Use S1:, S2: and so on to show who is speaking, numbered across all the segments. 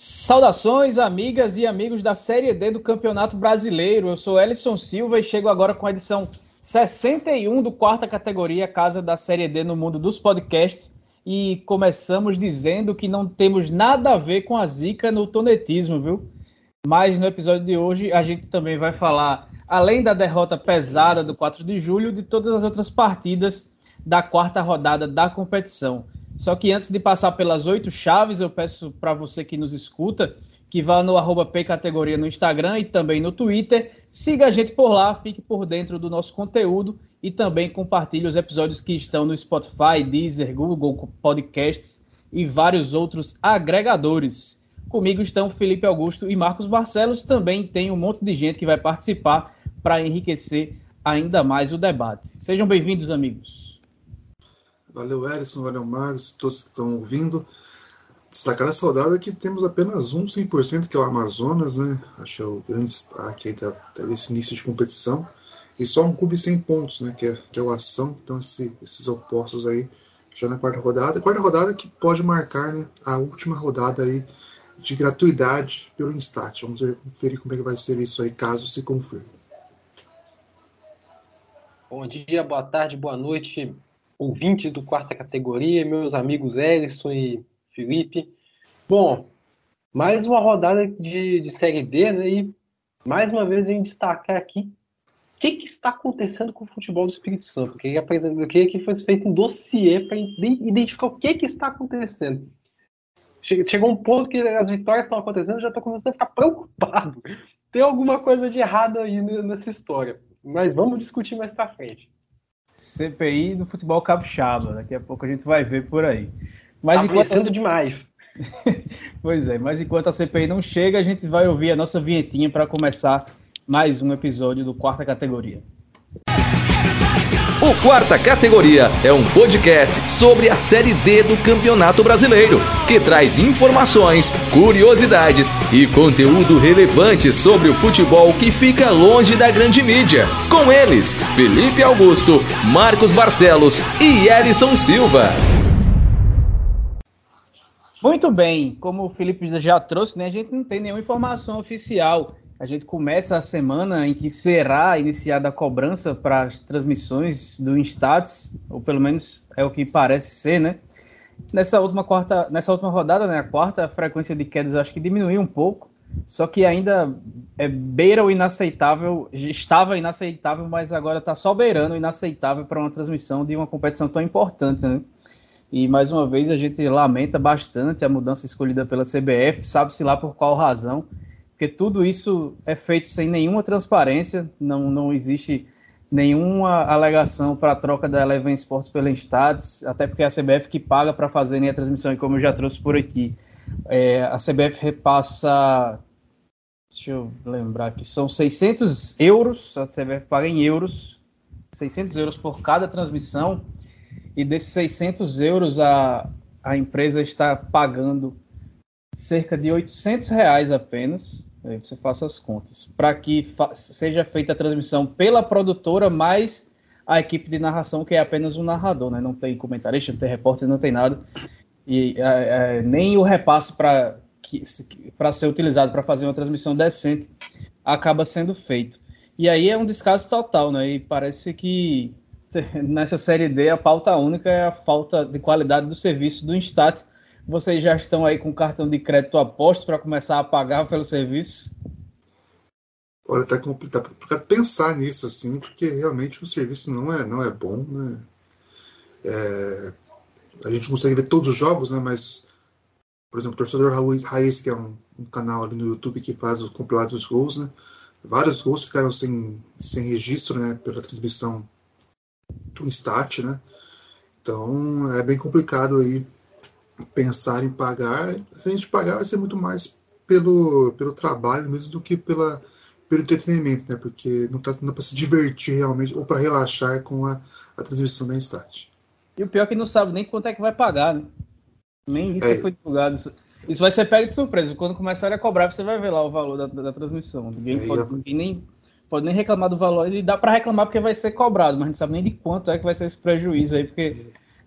S1: Saudações, amigas e amigos da Série D do Campeonato Brasileiro. Eu sou Elison Silva e chego agora com a edição 61 do quarta categoria Casa da Série D no mundo dos podcasts. E começamos dizendo que não temos nada a ver com a zica no tonetismo, viu? Mas no episódio de hoje a gente também vai falar, além da derrota pesada do 4 de julho, de todas as outras partidas da quarta rodada da competição. Só que antes de passar pelas oito chaves, eu peço para você que nos escuta que vá no arroba Categoria no Instagram e também no Twitter. Siga a gente por lá, fique por dentro do nosso conteúdo e também compartilhe os episódios que estão no Spotify, Deezer, Google Podcasts e vários outros agregadores. Comigo estão Felipe Augusto e Marcos Barcelos. Também tem um monte de gente que vai participar para enriquecer ainda mais o debate. Sejam bem-vindos, amigos.
S2: Valeu, Erison, valeu, Marcos, todos que estão ouvindo. Destacar essa rodada que temos apenas um 100%, que é o Amazonas, né? Acho que é o grande destaque aí desse início de competição. E só um clube sem pontos, né? Que é, que é o Ação. Então, esse, esses opostos aí já na quarta rodada. Quarta rodada que pode marcar né, a última rodada aí de gratuidade pelo Instat. Vamos ver, conferir como é que vai ser isso aí, caso se confirme.
S3: Bom dia, boa tarde, boa noite, ouvintes do quarta categoria, meus amigos Ellison e Felipe. Bom, mais uma rodada de, de Série D, né? E mais uma vez em destacar aqui o que, que, está acontecendo com o futebol do Espírito Santo. Eu queria, eu queria que fosse feito um dossiê para identificar o que, que está acontecendo. Chegou um ponto que as vitórias estão acontecendo, já estou começando a ficar preocupado. Tem alguma coisa de errado aí nessa história. Mas vamos discutir mais para frente.
S1: CPI do futebol capixaba. Daqui a pouco a gente vai ver por aí.
S3: Mas tá enquanto a... demais.
S1: pois é, mas enquanto a CPI não chega, a gente vai ouvir a nossa vinhetinha para começar mais um episódio do Quarta Categoria.
S4: O Quarta Categoria é um podcast sobre a Série D do Campeonato Brasileiro, que traz informações, curiosidades e conteúdo relevante sobre o futebol que fica longe da grande mídia. Com eles, Felipe Augusto, Marcos Barcelos e Elison Silva.
S1: Muito bem, como o Felipe já trouxe, né, a gente não tem nenhuma informação oficial a gente começa a semana em que será iniciada a cobrança para as transmissões do Instats, ou pelo menos é o que parece ser, né? Nessa última quarta, nessa última rodada, né, a quarta, a frequência de quedas acho que diminuiu um pouco, só que ainda é beira o inaceitável, estava inaceitável, mas agora está só beirando o inaceitável para uma transmissão de uma competição tão importante, né? E mais uma vez a gente lamenta bastante a mudança escolhida pela CBF, sabe-se lá por qual razão porque tudo isso é feito sem nenhuma transparência, não, não existe nenhuma alegação para a troca da Eleven Sports pela Instads, até porque é a CBF que paga para fazerem a transmissão, e como eu já trouxe por aqui, é, a CBF repassa, deixa eu lembrar que são 600 euros, a CBF paga em euros, 600 euros por cada transmissão, e desses 600 euros a, a empresa está pagando cerca de 800 reais apenas Você faça as contas. Para que fa seja feita a transmissão pela produtora, mais a equipe de narração, que é apenas um narrador, né? Não tem comentarista, não tem repórter, não tem nada. E é, é, nem o repasse para ser utilizado para fazer uma transmissão decente acaba sendo feito. E aí é um descaso total, né? E parece que nessa série D a pauta única é a falta de qualidade do serviço do Instat vocês já estão aí com cartão de crédito aposto para começar a pagar pelo serviço?
S2: Olha, tá complicado, tá complicado pensar nisso assim, porque realmente o serviço não é, não é bom, né? É, a gente consegue ver todos os jogos, né? Mas, por exemplo, o Torcedor Raiz, que é um, um, canal ali no YouTube que faz o compilado dos gols, né? Vários gols ficaram sem, sem registro, né? Pela transmissão do Stat, né? Então é bem complicado aí pensar em pagar, se a gente pagar vai ser muito mais pelo, pelo trabalho mesmo do que pela, pelo entretenimento, né? Porque não está dando para se divertir realmente ou para relaxar com a, a transmissão da Instat.
S1: E o pior é que não sabe nem quanto é que vai pagar, né? Nem isso é. foi divulgado. Isso vai ser pego de surpresa. Quando começarem a cobrar, você vai ver lá o valor da, da, transmissão. Ninguém, é, pode, ninguém nem pode nem reclamar do valor. E dá para reclamar porque vai ser cobrado, mas não sabe nem de quanto é que vai ser esse prejuízo aí, porque é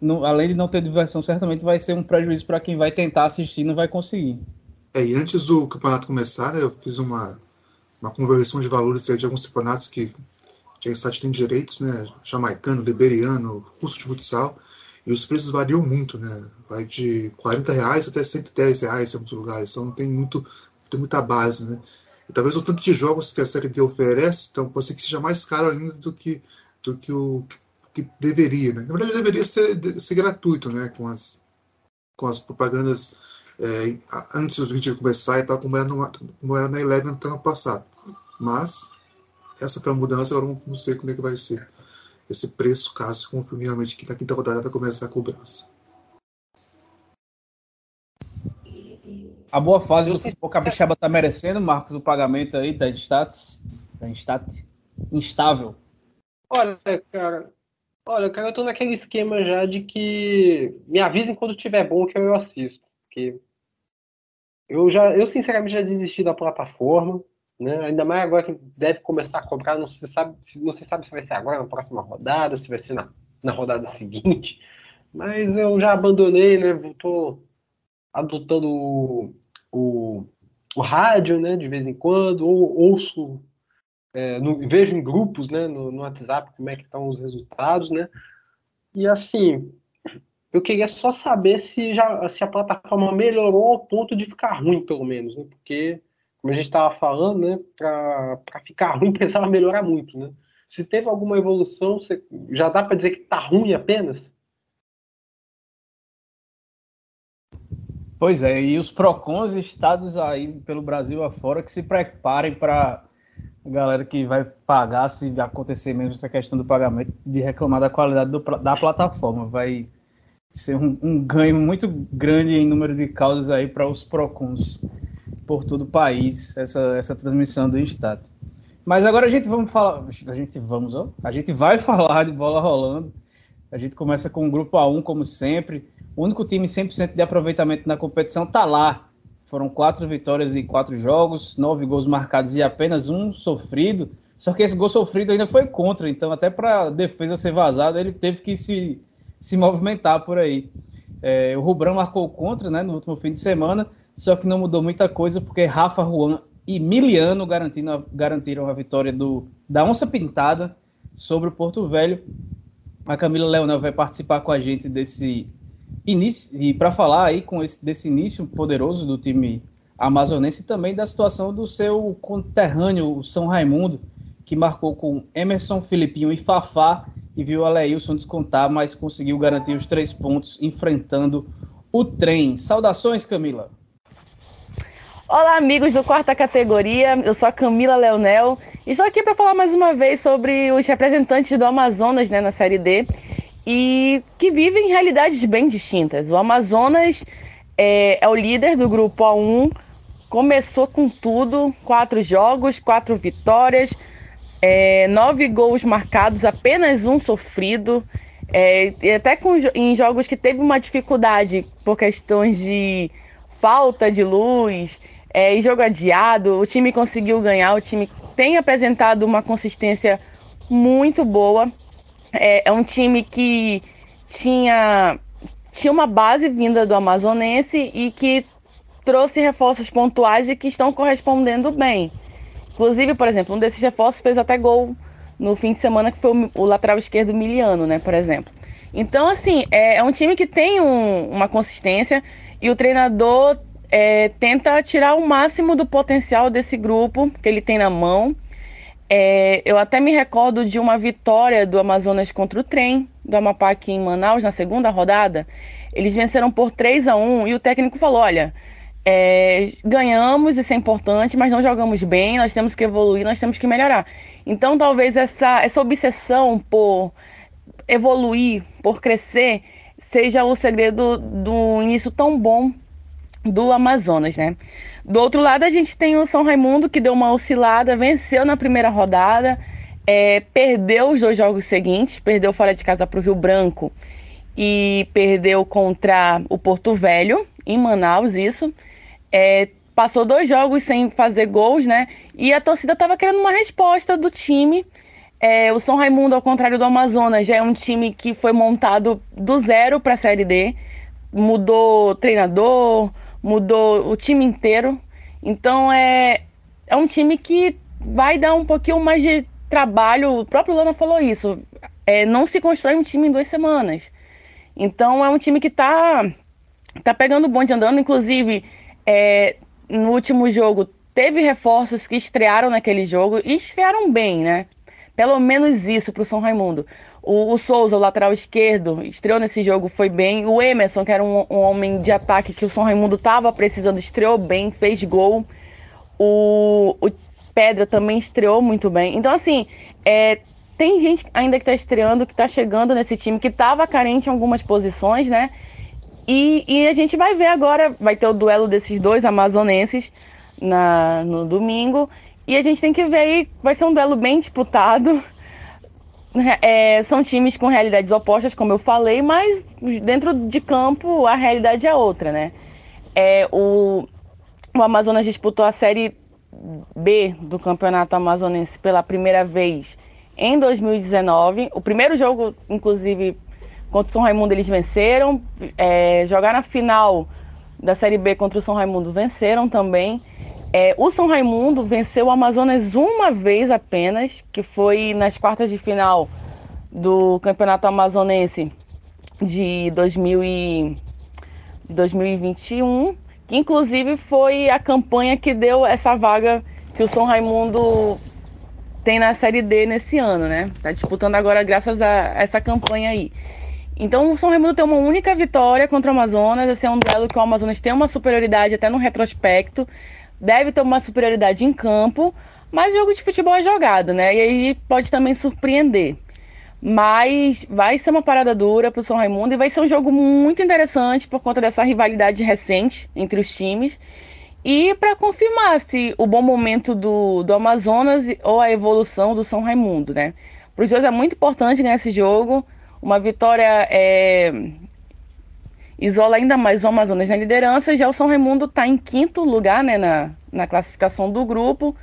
S1: não, além de não ter diversão, certamente vai ser um prejuízo para quem vai tentar assistir e não vai conseguir.
S2: É, e antes do campeonato começar, né, eu fiz uma, uma conversão de valores de alguns campeonatos que, que a Instat tem direitos, né? Jamaicano, liberiano, russo de futsal. E os preços variam muito, né? Vai de 40 reais até 110 reais em alguns lugares. Então não tem, muito, tem muita base, né? E talvez o tanto de jogos que a Série D oferece, então pode ser que seja mais caro ainda do que, do que o que deveria, né? Na verdade, deveria ser, ser gratuito, né? Com as, com as propagandas é, antes do vídeo começar e tal, como era, no, como era na Eleven no ano passado. Mas essa foi a mudança, agora vamos ver como é que vai ser esse preço, caso confirme realmente que na quinta rodada vai começar a cobrança.
S1: A boa fase o Capixaba está merecendo, Marcos, o pagamento aí da Instat, da Instat instável.
S3: Olha, cara, olha, cara, eu tô naquele esquema já de que me avisem quando tiver bom que eu assisto, porque eu já, eu sinceramente já desisti da plataforma. Né? Ainda mais agora que deve começar a cobrar, não se sabe, não se sabe se vai ser agora na próxima rodada, se vai ser na, na rodada seguinte. Mas eu já abandonei, né? Estou adotando o, o, o, rádio, né? De vez em quando, ou ouço, é, no, vejo em grupos, né? No, no WhatsApp como é que estão os resultados, né? E assim, eu queria só saber se, já, se a plataforma melhorou ao ponto de ficar ruim, pelo menos, né? Porque como a gente estava falando, né, para ficar ruim precisava melhorar muito, né? Se teve alguma evolução, você, já dá para dizer que está ruim apenas?
S1: Pois é, e os PROCONs estados aí pelo Brasil afora que se preparem para galera que vai pagar, se acontecer mesmo essa questão do pagamento, de reclamar da qualidade do, da plataforma. Vai ser um, um ganho muito grande em número de causas aí para os PROCONs por todo o país essa, essa transmissão do Instat. Mas agora a gente vamos falar, a gente vamos, ó, a gente vai falar de bola rolando. A gente começa com o grupo A1 como sempre. O único time 100% de aproveitamento na competição tá lá. Foram quatro vitórias em quatro jogos, nove gols marcados e apenas um sofrido. Só que esse gol sofrido ainda foi contra, então até para defesa ser vazada ele teve que se, se movimentar por aí. É, o Rubrão marcou contra né, no último fim de semana só que não mudou muita coisa porque Rafa Juan e Miliano garantiram, garantiram a vitória do, da Onça Pintada sobre o Porto Velho. A Camila Leonel vai participar com a gente desse e para falar aí com esse desse início poderoso do time amazonense e também da situação do seu conterrâneo, o São Raimundo, que marcou com Emerson, Filipinho e Fafá e viu a Leilson descontar, mas conseguiu garantir os três pontos enfrentando o trem. Saudações, Camila!
S5: Olá, amigos do quarta categoria. Eu sou a Camila Leonel e estou aqui para falar mais uma vez sobre os representantes do Amazonas né, na Série D e que vivem realidades bem distintas. O Amazonas é, é o líder do grupo A1, começou com tudo: quatro jogos, quatro vitórias, é, nove gols marcados, apenas um sofrido. É, até com, em jogos que teve uma dificuldade por questões de falta de luz, é, em jogo adiado, o time conseguiu ganhar, o time tem apresentado uma consistência muito boa. É, é um time que tinha, tinha uma base vinda do Amazonense e que trouxe reforços pontuais e que estão correspondendo bem. Inclusive, por exemplo, um desses reforços fez até gol no fim de semana, que foi o, o lateral esquerdo Miliano, né, por exemplo. Então, assim, é, é um time que tem um, uma consistência e o treinador é, tenta tirar o máximo do potencial desse grupo que ele tem na mão. É, eu até me recordo de uma vitória do Amazonas contra o trem do Amapá aqui em Manaus na segunda rodada. Eles venceram por 3 a 1 e o técnico falou: olha, é, ganhamos, isso é importante, mas não jogamos bem, nós temos que evoluir, nós temos que melhorar. Então talvez essa, essa obsessão por evoluir, por crescer, seja o segredo do início tão bom do Amazonas, né? Do outro lado, a gente tem o São Raimundo, que deu uma oscilada, venceu na primeira rodada, é, perdeu os dois jogos seguintes, perdeu fora de casa para o Rio Branco e perdeu contra o Porto Velho, em Manaus, isso. É, passou dois jogos sem fazer gols, né? E a torcida estava querendo uma resposta do time. É, o São Raimundo, ao contrário do Amazonas, já é um time que foi montado do zero para a Série D. Mudou treinador, mudou o time inteiro. Então é, é um time que vai dar um pouquinho mais de trabalho. O próprio Lana falou isso. É, não se constrói um time em duas semanas. Então é um time que está tá pegando o bonde andando. Inclusive, é, no último jogo, teve reforços que estrearam naquele jogo e estrearam bem, né? Pelo menos isso para o São Raimundo. O, o, Souza, o lateral esquerdo, estreou nesse jogo, foi bem. O Emerson, que era um, um homem de ataque que o São Raimundo estava precisando, estreou bem, fez gol. O, o, Pedra também estreou muito bem. Então, assim, é, tem gente ainda que está estreando, que está chegando nesse time, que estava carente em algumas posições, né? E, e, a gente vai ver agora, vai ter o duelo desses dois amazonenses na, no domingo. E a gente tem que ver aí, vai ser um duelo bem disputado. É, são times com realidades opostas, como eu falei, mas dentro de campo a realidade é outra, né? É, o, o Amazonas disputou a Série B do Campeonato Amazonense pela primeira vez em 2019. O primeiro jogo, inclusive, contra o São Raimundo, eles venceram. É, jogaram a final da Série B contra o São Raimundo, venceram também. É, o São Raimundo venceu o Amazonas uma vez apenas, que foi nas quartas de final do Campeonato Amazonense de, 2000 e, de 2021, que inclusive foi a campanha que deu essa vaga que o São Raimundo tem na Série D nesse ano, né? Tá disputando agora graças a essa campanha aí. Então o São Raimundo tem uma única vitória contra o Amazonas, esse é um duelo que o Amazonas tem uma superioridade até no retrospecto deve ter uma superioridade em campo, mas jogo de futebol é jogado, né? E aí pode também surpreender. Mas vai ser uma parada dura para o São Raimundo e vai ser um jogo muito interessante por conta dessa rivalidade recente entre os times. E para confirmar se o bom momento do, do Amazonas ou a evolução do São Raimundo, né? Para os dois é muito importante ganhar esse jogo. Uma vitória é, isola ainda mais o Amazonas na liderança. Já o São Raimundo está em quinto lugar né, na, na classificação do grupo.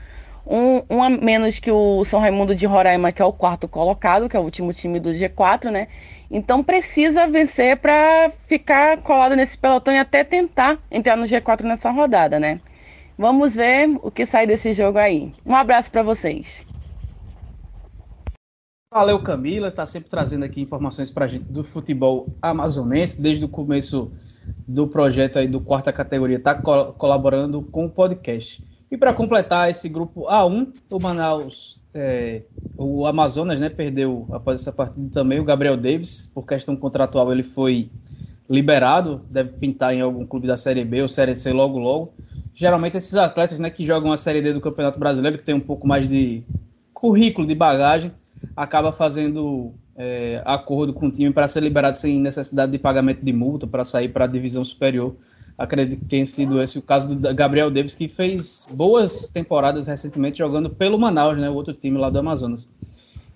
S5: Um, um, a menos que o São Raimundo de Roraima, que é o quarto colocado, que é o último time do G4, né? Então precisa vencer para ficar colado nesse pelotão e até tentar entrar no G4 nessa rodada, né? Vamos ver o que sai desse jogo aí. Um abraço para vocês.
S1: Valeu, Camila, está sempre trazendo aqui informações para a gente do futebol amazonense, desde o começo do projeto aí do quarta categoria, está co colaborando com o podcast. E para completar esse grupo A1, o Manaus, é, o Amazonas, né, perdeu após essa partida também o Gabriel Davis, por questão contratual ele foi liberado, deve pintar em algum clube da Série B ou Série C logo logo. Geralmente esses atletas, né, que jogam a Série D do Campeonato Brasileiro, que tem um pouco mais de currículo, de bagagem, acaba fazendo é, acordo com o time para ser liberado sem necessidade de pagamento de multa para sair para a divisão superior. Acredito que tenha sido esse o caso do Gabriel Davis, que fez boas temporadas recentemente jogando pelo Manaus, né, o outro time lá do Amazonas.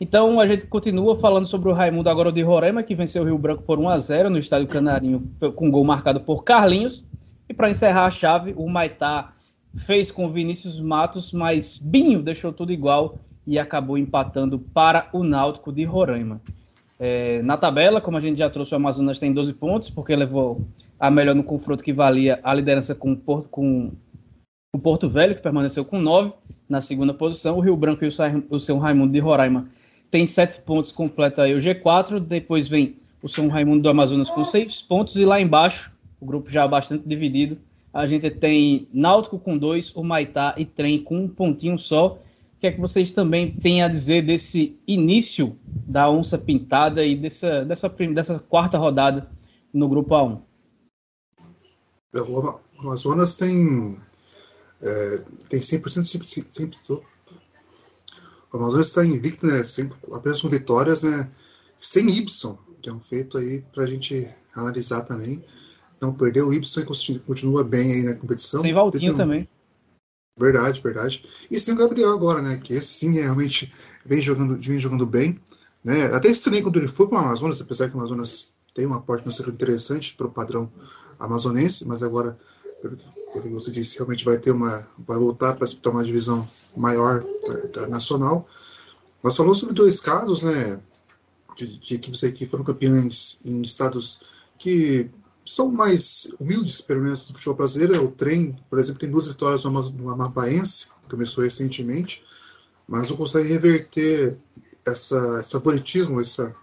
S1: Então a gente continua falando sobre o Raimundo agora de Roraima, que venceu o Rio Branco por 1 a 0 no estádio Canarinho, com gol marcado por Carlinhos. E para encerrar a chave, o Maitá fez com Vinícius Matos, mas Binho deixou tudo igual e acabou empatando para o Náutico de Roraima. É, na tabela, como a gente já trouxe, o Amazonas tem 12 pontos, porque levou a melhor no confronto que valia a liderança com o Porto, com o Porto Velho, que permaneceu com 9 na segunda posição. O Rio Branco e o São Raimundo de Roraima tem 7 pontos, completa aí o G4. Depois vem o São Raimundo do Amazonas com 6 pontos. E lá embaixo, o grupo já bastante dividido, a gente tem Náutico com 2, o Maitá e Trem com um pontinho só que é que vocês também têm a dizer desse início da onça pintada e dessa, dessa, dessa quarta rodada no grupo A1?
S2: O Amazonas tem, é, tem 100%, 100%, 100%, o Amazonas está invicto, né, sempre, apenas com vitórias, né, sem Y, que é um feito aí para a gente analisar também. Não perdeu o Y e continua bem aí na competição.
S1: Sem Valtinho um, também.
S2: Verdade, verdade. E sim o Gabriel agora, né? Que sim realmente vem jogando, vem jogando bem. Né? Até estranho quando ele foi para o Amazonas, apesar que o Amazonas tem uma porte financeira interessante para o padrão amazonense, mas agora, pelo que você disse, realmente vai ter uma. vai voltar para disputar uma divisão maior da, da nacional. Mas falou sobre dois casos, né? De, de equipes que foram campeões em estados que são mais humildes, pelo menos no futebol brasileiro. O trem, por exemplo, tem duas vitórias no Amapaense, que começou recentemente, mas não consegue reverter essa, esse favoritismo, essa,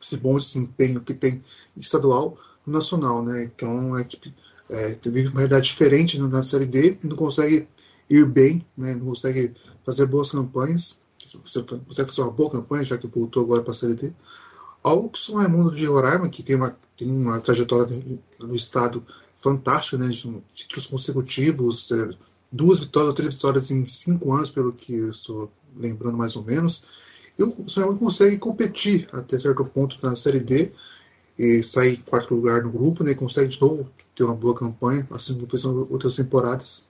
S2: esse bom desempenho que tem estadual no nacional. Né? Então a equipe é, vive uma realidade diferente na Série D, não consegue ir bem, né? não consegue fazer boas campanhas. Você consegue fazer uma boa campanha, já que voltou agora para a Série D. Ao São Raimundo de Roraima, que tem uma, tem uma trajetória no estado fantástica, né, de títulos consecutivos, é, duas vitórias ou três vitórias em cinco anos, pelo que estou lembrando mais ou menos. E o São Raimundo consegue competir até certo ponto na Série D e sair em quarto lugar no grupo, né, consegue de novo ter uma boa campanha, assim como fez outras temporadas.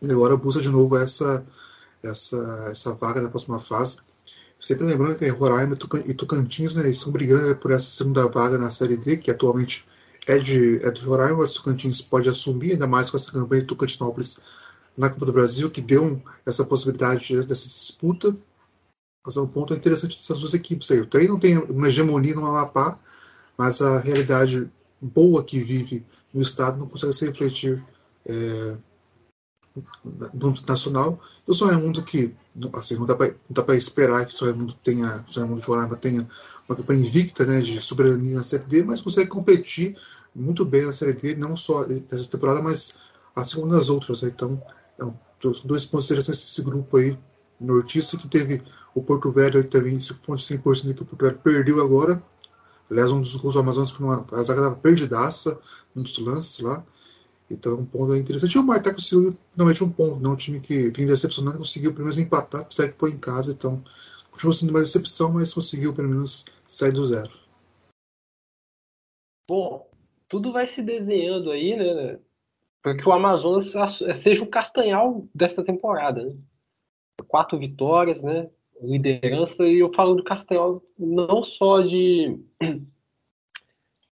S2: E agora busca de novo essa, essa, essa vaga na próxima fase. Sempre lembrando que Roraima e Tocantins né, estão brigando por essa segunda vaga na Série D, que atualmente é de, é de Roraima, mas Tocantins pode assumir, ainda mais com essa campanha de Tocantinópolis na Copa do Brasil, que deu essa possibilidade dessa disputa. Mas é um ponto interessante dessas duas equipes aí. O treino não tem uma hegemonia no Amapá, mas a realidade boa que vive no Estado não consegue se refletir é, no nacional. Eu sou um mundo que assim, não dá para esperar que o São Raimundo tenha, o São Raimundo de tenha uma campanha invicta né, de soberania na Série D, mas consegue competir muito bem na Série D, não só nessa temporada, mas assim como nas outras. Né? Então, é um, dois pontos interessantes desse grupo aí, nortista, que teve o Porto Velho também, se fonte 100% que o Porto Velho perdeu agora. Aliás, um dos gols do Amazonas foi uma a zaga estava perdidaça, um dos lances lá. Então, um ponto interessante. E o Maitá conseguiu finalmente um ponto, não um time que vinha decepcionando, conseguiu pelo menos empatar, apesar que foi em casa, então continua sendo uma decepção, mas conseguiu pelo menos sair do zero.
S3: Bom, tudo vai se desenhando aí, né? Para que o Amazonas seja o castanhal desta temporada. Né? Quatro vitórias, né? Liderança, e eu falo do castanhal não só de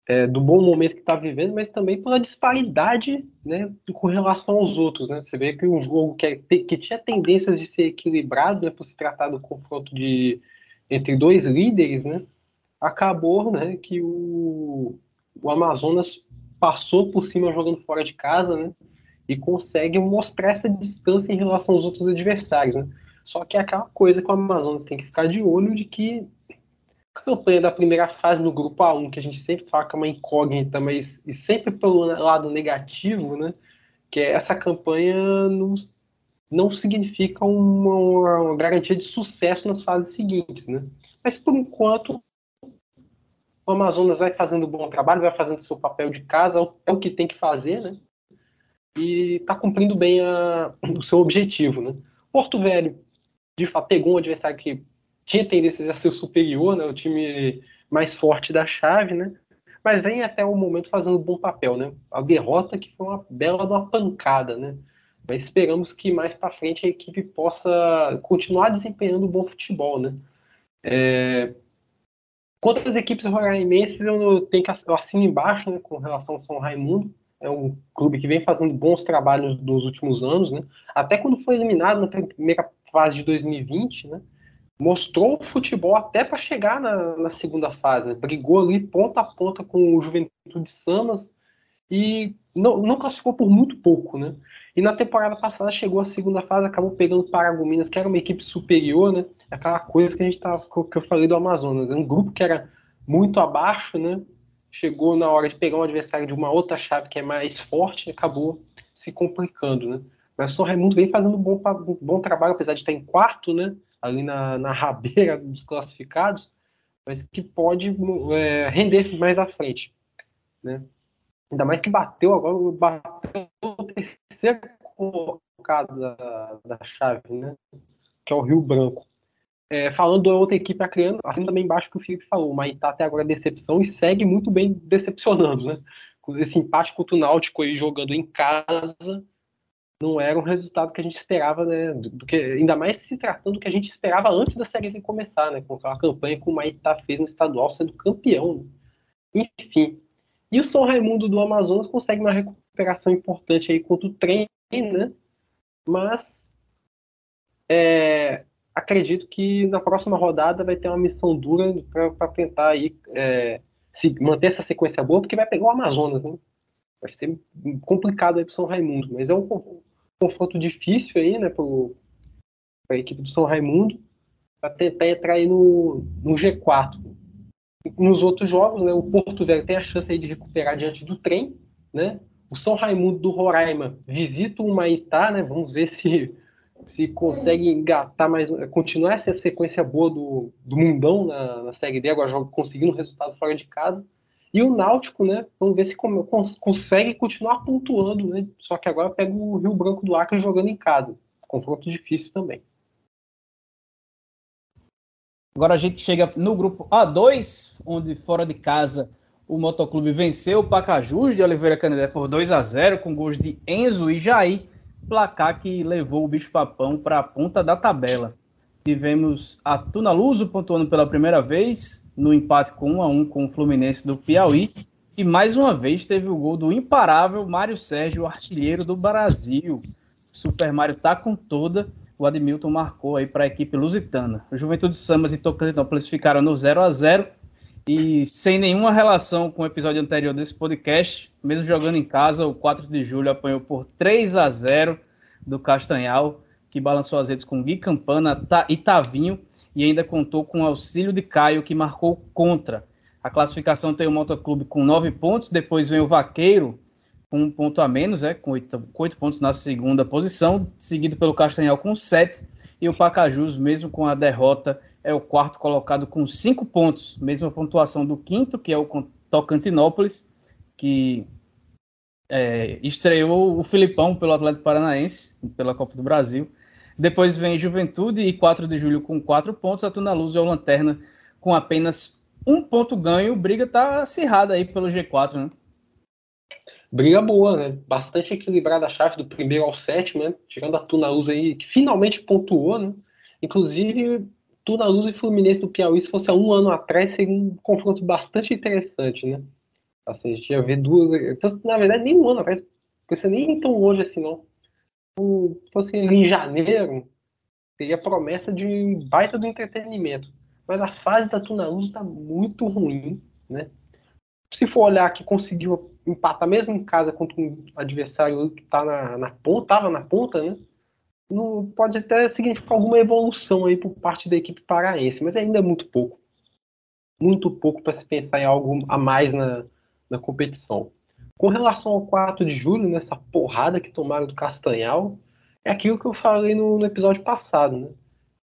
S3: é, do bom momento que está vivendo, mas também pela disparidade né, com relação aos outros. Né? Você vê que um jogo que, é, que tinha tendências de ser equilibrado, né, por se tratar do confronto de, entre dois líderes, né, acabou né, que o, o Amazonas passou por cima jogando fora de casa né, e consegue mostrar essa distância em relação aos outros adversários. Né? Só que é aquela coisa que o Amazonas tem que ficar de olho de que campanha da primeira fase no grupo A1, que a gente sempre fala que é uma incógnita, mas e sempre pelo lado negativo, né? Que é essa campanha não, não significa uma, uma garantia de sucesso nas fases seguintes, né? Mas por enquanto o Amazonas vai fazendo um bom trabalho, vai fazendo seu papel de casa, é o que tem que fazer, né? E está cumprindo bem a, o seu objetivo, né? Porto Velho, de fato, pegou um adversário que tinha tendências a ser superior, né, o time mais forte da chave, né? Mas vem até o momento fazendo um bom papel, né? A derrota que foi uma bela uma pancada, né? Mas esperamos que mais para frente a equipe possa continuar desempenhando um bom futebol, né? É... Quanto às equipes roraimenses, eu tenho que eu assino embaixo, né, com relação ao São Raimundo. É um clube que vem fazendo bons trabalhos nos últimos anos, né? Até quando foi eliminado na primeira fase de 2020, né? Mostrou o futebol até para chegar na, na, segunda fase. Né? Brigou ali ponta a ponta com o Juventude Samas e não, não classificou por muito pouco, né? E na temporada passada chegou a segunda fase, acabou pegando o Paragominas, que era uma equipe superior, né? Aquela coisa que a gente tava, que eu falei do Amazonas, um grupo que era muito abaixo, né? Chegou na hora de pegar um adversário de uma outra chave que é mais forte, acabou se complicando, né? Mas o São Raimundo vem fazendo um bom, um bom trabalho, apesar de estar em quarto, né? Ali na, na rabeira dos classificados, mas que pode é, render mais à frente. Né? Ainda mais que bateu agora, bateu o terceiro colocado da, da chave, né? que é o Rio Branco. É, falando da outra equipe criando, assim também embaixo que o Felipe falou, o Maitá até agora decepção e segue muito bem decepcionando, né? Esse empate contra o Náutico aí jogando em casa, não era um resultado que a gente esperava, né? Do que, ainda mais se tratando do que a gente esperava antes da série começar, né? Com aquela campanha que o Maitá fez no estadual sendo campeão. Enfim. E o São Raimundo do Amazonas consegue uma recuperação importante aí contra o trem, né? Mas é, acredito que na próxima rodada vai ter uma missão dura para tentar aí, é, se manter essa sequência boa, porque vai pegar o Amazonas, né? Vai ser complicado aí pro São Raimundo, mas é um confronto difícil aí, né, para a equipe do São Raimundo, para tentar entrar aí no, no G4. Nos outros jogos, né, o Porto Velho tem a chance aí de recuperar diante do trem, né? O São Raimundo do Roraima visita o Maitá, né? Vamos ver se se consegue engatar mais, continuar essa sequência boa do, do Mundão na, na Série D, agora joga conseguindo um resultado fora de casa. E o Náutico, né? Vamos ver se cons consegue continuar pontuando, né? Só que agora pega o Rio Branco do Acre jogando em casa. Confronto difícil também.
S1: Agora a gente chega no grupo A2, onde fora de casa o Motoclube venceu o Pacajus de Oliveira Canedé por 2 a 0 com gols de Enzo e Jair placar que levou o bicho-papão para a ponta da tabela. Tivemos a Tuna Luso pontuando pela primeira vez no empate com 1 a 1 com o Fluminense do Piauí. E mais uma vez teve o gol do imparável Mário Sérgio, artilheiro do Brasil. Super Mário tá com toda. O Admilton marcou aí para a equipe lusitana. O Juventude Samas e Tocantinópolis ficaram no 0 a 0 e sem nenhuma relação com o episódio anterior desse podcast, mesmo jogando em casa, o 4 de julho apanhou por 3 a 0 do Castanhal, que balançou as redes com Gui Campana e Tavinho, e ainda contou com o auxílio de Caio, que marcou contra. A classificação tem o Motoclube com 9 pontos, depois vem o Vaqueiro com um ponto a menos, é, com 8, com 8 pontos na segunda posição, seguido pelo Castanhal com 7, e o Pacajus, mesmo com a derrota, é o quarto colocado com cinco pontos, mesma pontuação do quinto, que é o Tocantinópolis, que é, estreou o Filipão pelo Atlético Paranaense, pela Copa do Brasil. Depois vem Juventude e 4 de julho com quatro pontos. A Tuna Luz é o Lanterna com apenas um ponto ganho. Briga tá acirrada aí pelo G4, né?
S3: Briga boa, né? Bastante equilibrada a chave do primeiro ao sétimo, né? Tirando a Tuna Luz aí, que finalmente pontuou, né? Inclusive, Tuna Luz e Fluminense do Piauí, se fosse há um ano atrás, seria um confronto bastante interessante, né? Assim, a gente ia ver duas. Na verdade, nem um ano atrás, não ser nem tão longe assim, não. Se fosse em janeiro, seria promessa de baita do entretenimento. Mas a fase da Tuna Luz está muito ruim, né? Se for olhar que conseguiu empatar mesmo em casa contra um adversário que tá na, na ponta, tava na ponta, né? não pode até significar alguma evolução aí por parte da equipe paraense, mas ainda é muito pouco. Muito pouco para se pensar em algo a mais na, na competição. Com relação ao 4 de julho, nessa porrada que tomaram do Castanhal, é aquilo que eu falei no, no episódio passado, né?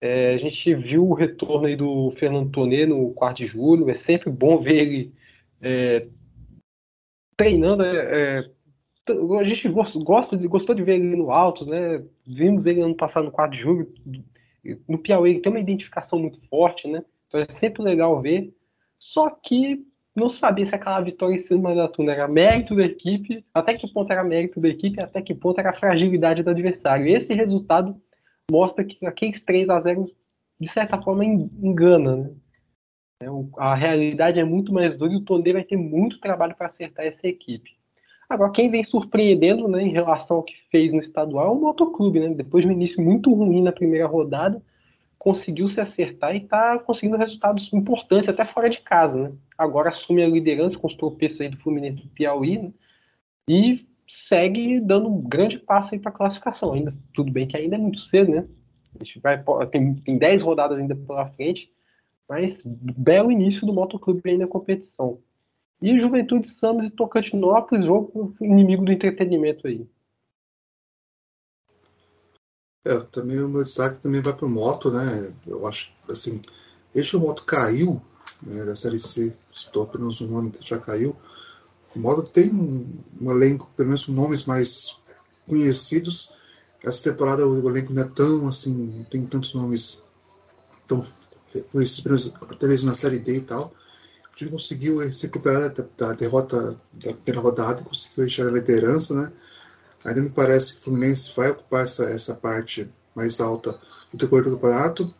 S3: É, a gente viu o retorno aí do Fernando Tonê no 4 de julho, é sempre bom ver ele é, treinando, é, é a gente gosta, gostou de ver ele no Altos, né? Vimos ele ano passado no 4 de julho. No Piauí ele tem uma identificação muito forte, né? Então é sempre legal ver. Só que não sabia se aquela vitória em cima da Tuna era mérito da equipe, até que ponto era mérito da equipe, até que ponto era a fragilidade do adversário. E esse resultado mostra que aqueles 3 a 0 de certa forma engana, né? É, a realidade é muito mais dura e o Tondê vai ter muito trabalho para acertar essa equipe. Agora, quem vem surpreendendo né, em relação ao que fez no estadual é o Motoclube, né? Depois de um início muito ruim na primeira rodada, conseguiu se acertar e está conseguindo resultados importantes, até fora de casa, né? Agora assume a liderança com os tropeços aí do Fluminense do Piauí, né? E segue dando um grande passo aí para a classificação ainda. Tudo bem que ainda é muito cedo, né? A gente vai, tem, tem 10 rodadas ainda pela frente, mas belo início do Motoclube aí na competição. E Juventude Santos e Tocantinópolis, jogo inimigo do entretenimento aí.
S2: É, também o meu destaque também vai para o Moto, né? Eu acho assim, desde que o Moto caiu né, da Série C, estou apenas um ano que já caiu, o Moto tem um, um elenco, pelo menos nomes mais conhecidos. Essa temporada o elenco não é tão assim, não tem tantos nomes tão conhecidos, até mesmo na Série D e tal o time conseguiu se recuperar da, da derrota da primeira rodada, conseguiu chegar na liderança, né? Ainda me parece que o Fluminense vai ocupar essa, essa parte mais alta do decorrer do campeonato.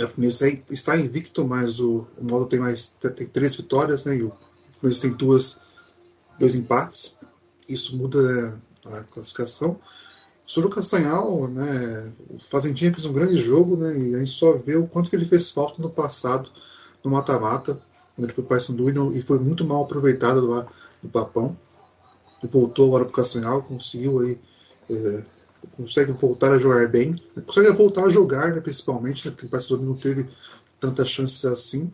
S2: O Fluminense está invicto, mas o, o Modo tem mais tem três vitórias, né? E o Fluminense tem duas, dois empates. Isso muda né, a classificação. Sobre o Castanhal, né, o Fazendinha fez um grande jogo, né, e a gente só vê o quanto que ele fez falta no passado no mata-mata quando ele foi para o Paysandu e foi muito mal aproveitado lá no Papão. Voltou agora para o Castanhal, conseguiu aí, é, consegue voltar a jogar bem, consegue voltar a jogar, né, principalmente, né, porque o Paysandu não teve tantas chances assim.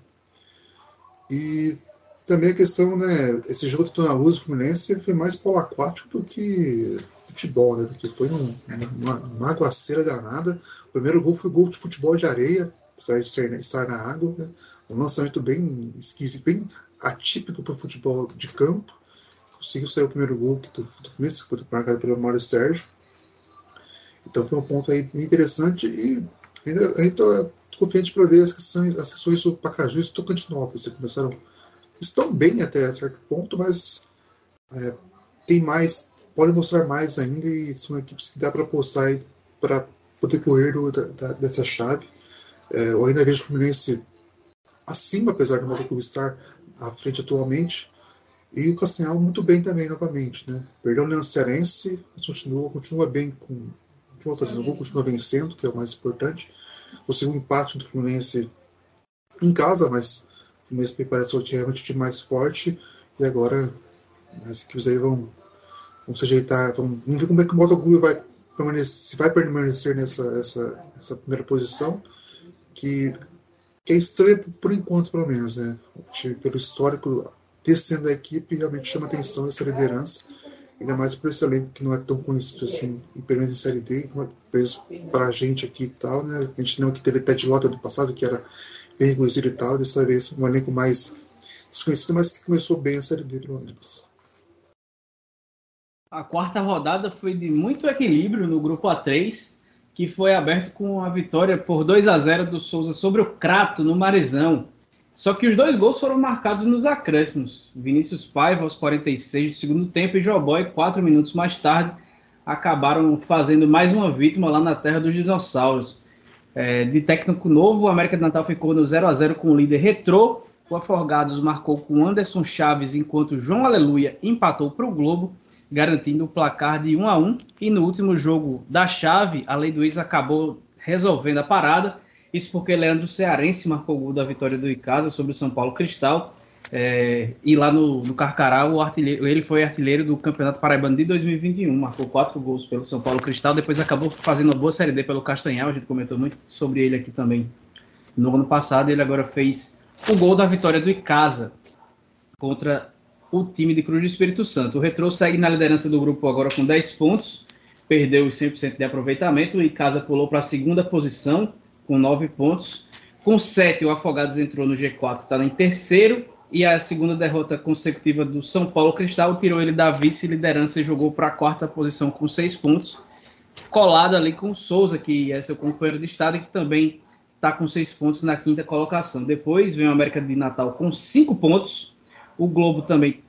S2: E também a questão, né, esse jogo na Luz Fluminense foi mais polo aquático do que futebol, né, porque foi um, uma, uma aguaceira danada. O primeiro gol foi gol de futebol de areia, apesar de estar na água, né, um lançamento bem esquisito, bem atípico para o futebol de campo. Conseguiu sair o primeiro gol do, do Fluminense, que foi marcado pelo Mário Sérgio. Então foi um ponto aí interessante e ainda estou confiante para ver as sessões, as sessões sobre Pacajus e Tocantinópolis, que começaram estão bem até certo ponto, mas é, tem mais, pode mostrar mais ainda e são equipes que dá para postar para poder correr do, da, dessa chave. É, eu ainda vejo o Fluminense acima, apesar do Moto estar à frente atualmente. E o Castanhal muito bem também, novamente. Né? Perdeu o Leão Cearense, mas continua, continua bem com. Continua fazendo gol, continua vencendo, que é o mais importante. Conseguiu um empate do Fluminense em casa, mas o Fluminense me parece realmente o time mais forte. E agora as equipes aí vão, vão se ajeitar. Vamos, vamos ver como é que o Motoglu vai permanecer, se vai permanecer nessa essa, essa primeira posição. Que que é estranho por enquanto, pelo menos, né? Pelo histórico descendo a equipe, realmente chama atenção essa liderança, ainda mais por esse elenco que não é tão conhecido assim, pelo menos em Série D, para a gente aqui e tal, né? A gente não que teve Ted Lota do passado, que era reconhecido e tal, dessa vez um elenco mais desconhecido, mas que começou bem a Série D, pelo menos.
S1: A quarta rodada foi de muito equilíbrio no grupo A3, que foi aberto com a vitória por 2 a 0 do Souza sobre o Crato, no Marizão. Só que os dois gols foram marcados nos acréscimos. Vinícius Paiva, aos 46 do segundo tempo, e Joboy, quatro minutos mais tarde, acabaram fazendo mais uma vítima lá na terra dos dinossauros. É, de técnico novo, o América de Natal ficou no 0 a 0 com o líder Retrô. O Afogados marcou com Anderson Chaves, enquanto João Aleluia empatou para o Globo garantindo o placar de 1 a 1 e no último jogo da chave, a Lei do Ex acabou resolvendo a parada. Isso porque Leandro Cearense marcou o gol da vitória do Icasa sobre o São Paulo Cristal. É, e lá no, no Carcará, o ele foi artilheiro do Campeonato Paraibano de 2021, marcou quatro gols pelo São Paulo Cristal, depois acabou fazendo uma boa Série D pelo Castanhal, a gente comentou muito sobre ele aqui também no ano passado, ele agora fez o gol da vitória do Icasa contra o time de Cruz do Espírito Santo. O Retrô segue na liderança do grupo agora com 10 pontos, perdeu os 100% de aproveitamento. E Casa pulou para a segunda posição com 9 pontos. Com 7, o Afogados entrou no G4, está em terceiro e a segunda derrota consecutiva do São Paulo Cristal tirou ele da vice-liderança e jogou para a quarta posição com 6 pontos, colado ali com o Souza, que é seu companheiro de estado que também está com 6 pontos na quinta colocação. Depois vem o América de Natal com 5 pontos, o Globo também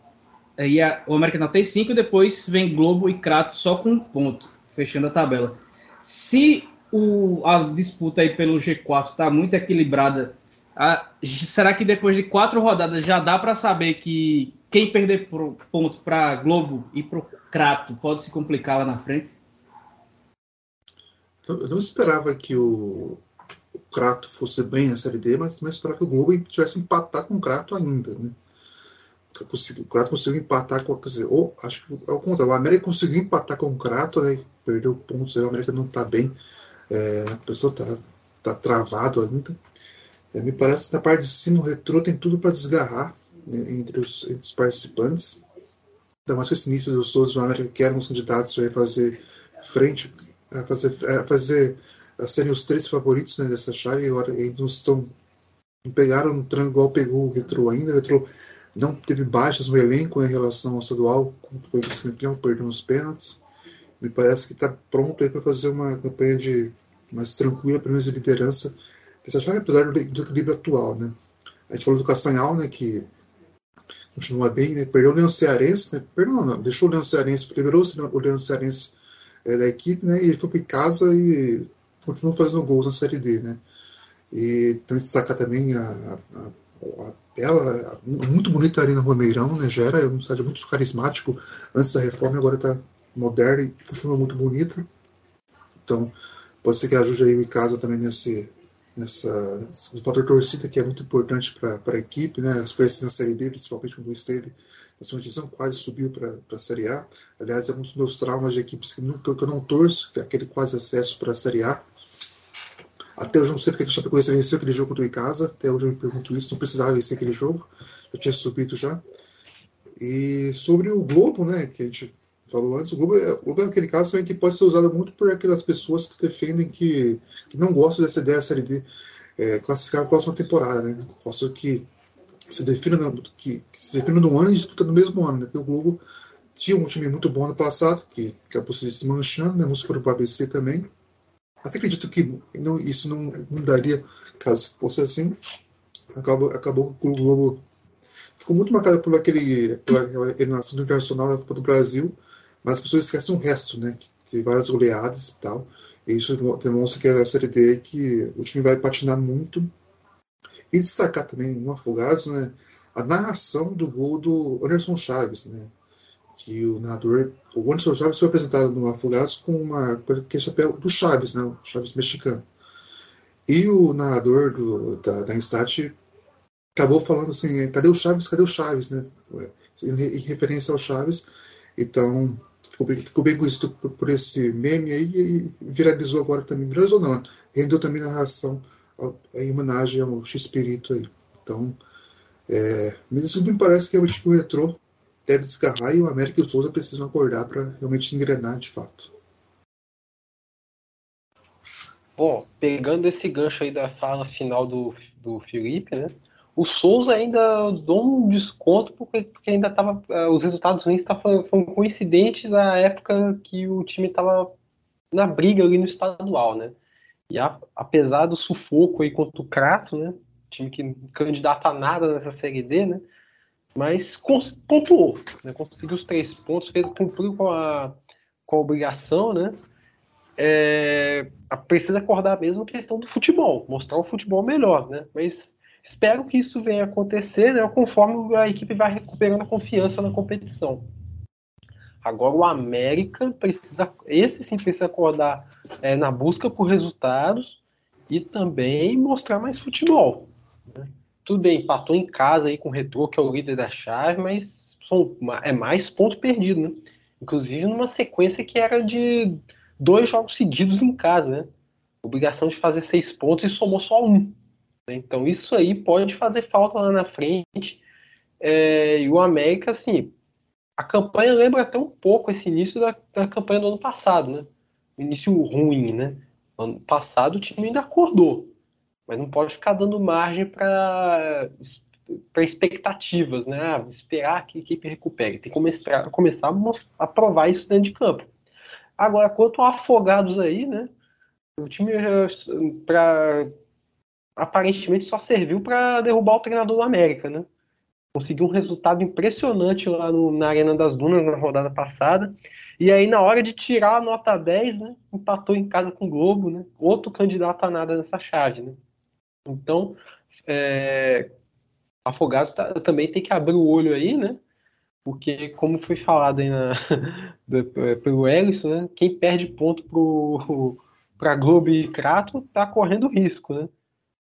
S1: e a, o América Natal tem cinco, depois vem Globo e Crato só com um ponto, fechando a tabela. Se o, a disputa aí pelo G4 está muito equilibrada, a, será que depois de quatro rodadas já dá para saber que quem perder pro, ponto para Globo e para o Crato pode se complicar lá na frente?
S2: Eu não esperava que o, o Crato fosse bem na Série D, mas não esperava que o Globo tivesse empatar com o Crato ainda, né? o Crato conseguiu empatar com. Quer dizer, ou, acho que o contrário. O América conseguiu empatar com o Crato, né? Perdeu pontos o América não está bem. É, a pessoa está tá travado ainda. É, me parece que na parte de cima o retrô tem tudo para desgarrar né, entre, os, entre, os, participantes. Ainda mais com esse início dos todos do América, que eram os candidatos a fazer frente, a fazer, a fazer a serem os três favoritos né, dessa chave. Agora eles não estão. Não pegaram no tranco igual pegou o retrô ainda. O retrô não teve baixas no elenco em relação ao estadual, como foi vice-campeão, perdeu nos pênaltis. Me parece que está pronto aí para fazer uma campanha de mais tranquila, pelo menos de liderança, apesar do, equilíbrio atual, né? A gente falou do Castanhal, né, que continua bem, né? Perdeu o Leão Cearense, né? Perdeu, não, deixou o Leão Cearense, liberou o Leão Cearense é, da equipe, né? E ele foi para casa e continuou fazendo gols na Série D, né? E também destacar também a, a, a ela muito bonita ali na Romeirão, né? Já era um estádio muito carismático antes da reforma, agora está moderna e funciona muito bonita. Então, pode ser que ajude aí o Icasa também nesse, nessa o fator torcida que é muito importante para a equipe, né? Foi assim na Série B, principalmente quando esteve na segunda divisão, quase subiu para a Série A. Aliás, é um dos meus traumas de equipes que, nunca, que eu não torço, que é aquele quase acesso para a Série A. Até hoje eu não sei porque a Chapecoense venceu aquele jogo do Icasa, até hoje eu me pergunto isso, não precisava vencer aquele jogo, já tinha subido já. E sobre o Globo, né, que a gente falou antes, o Globo, é, o é aquele caso que pode ser usado muito por aquelas pessoas que defendem que, que não gostam dessa ideia da Série D é, classificar a próxima temporada, né? Posso que se defina que, que se defina no ano e disputa no mesmo ano, né? Porque o Globo tinha um time muito bom no passado, que acabou se desmanchando, né? Uns para o ABC também. Até acredito que não, isso não mudaria caso fosse assim. Acabou, acabou que o Globo ficou muito marcado por aquele, pela eliminação internacional da Copa do Brasil, mas as pessoas esquecem o resto, né? Que tem várias goleadas e tal. E isso demonstra que a Série D que o time vai patinar muito. E destacar também no Afogados né, a narração do gol do Anderson Chaves, né? Que o narrador, o Anderson Chaves foi apresentado no Afogados com uma que é chapéu do Chaves, né? O Chaves mexicano. E o narrador do, da, da Instat acabou falando assim, cadê o Chaves, cadê o Chaves, né? Em referência ao Chaves. Então, ficou bem, ficou bem conhecido por, por, esse meme aí e viralizou agora também. Viralizou não, rendeu também narração em homenagem ao X-Perito aí. Então, é, isso me parece que realmente o retrô deve desgarrar e o América e o Souza precisam acordar para realmente engrenar de fato.
S3: Bom, pegando esse gancho aí da fala final do, do Felipe, né? O Souza ainda dou um desconto porque, porque ainda estava. Uh, os resultados ruins tavam, foram coincidentes à época que o time estava na briga ali no estadual, né? E a, apesar do sufoco aí contra o Crato, né? Time que candidata a nada nessa Série D, né? Mas pontuou, né? Conseguiu os três pontos, fez cumpriu com a, com a obrigação, né? É, precisa acordar mesmo a questão do futebol, mostrar o futebol melhor, né? Mas Espero que isso venha acontecer né, conforme a equipe vai recuperando confiança na competição. Agora o América precisa, esse sim precisa acordar é, na busca por resultados e também mostrar mais futebol. Né? Tudo bem, empatou em casa aí com o Retro, que é o líder da chave, mas são, é mais ponto perdido, né? Inclusive numa sequência que era de dois jogos seguidos em casa, né? Obrigação de fazer seis pontos e somou só um. Né? Então isso aí pode fazer falta lá na frente. É, e o América, assim, a campanha lembra até um pouco esse início da, da campanha do ano passado, né? início ruim, né? Ano passado o time ainda acordou, mas não pode ficar dando margem para para expectativas, né? Ah, esperar que a equipe recupere. Tem que começar, começar a, a provar isso dentro de campo. Agora, quanto a afogados aí, né? O time para aparentemente só serviu para derrubar o treinador do América, né? Conseguiu um resultado impressionante lá no, na Arena das Dunas na rodada passada. E aí, na hora de tirar a nota 10, né, empatou em casa com o Globo, né? Outro candidato a nada nessa chave, né? Então, é, Afogados tá, também tem que abrir o olho aí, né? Porque, como foi falado aí na, pelo Ellison, né? Quem perde ponto para Globo e Crato tá correndo risco, né?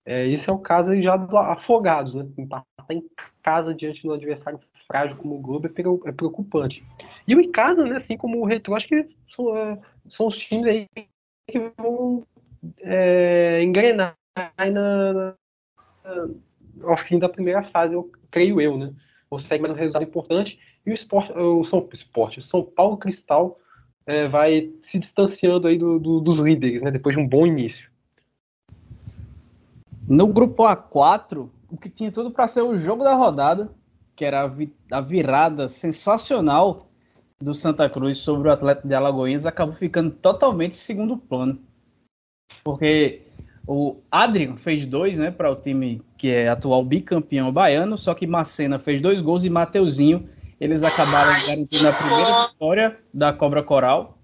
S3: É, esse é o caso já do Afogados, né? Empatar em casa diante de um adversário frágil como o Globo é, é preocupante. E o Icasa, né, assim como o Retro, acho que são, é, são os times aí que vão é, engrenar na, na, ao fim da primeira fase, eu creio eu, né? Consegue mais um resultado importante e o esporte, o São, o São Paulo Cristal é, vai se distanciando aí do, do, dos líderes, né? Depois de um bom início.
S1: No grupo A4, o que tinha tudo para ser o jogo da rodada, que era a, vi a, virada sensacional do Santa Cruz sobre o Atlético de Alagoinhas, acabou ficando totalmente segundo plano. Porque o Adrian fez dois, né, para o time que é atual bicampeão baiano, só que Macena fez dois gols e Mateuzinho, eles acabaram garantindo a primeira vitória da Cobra Coral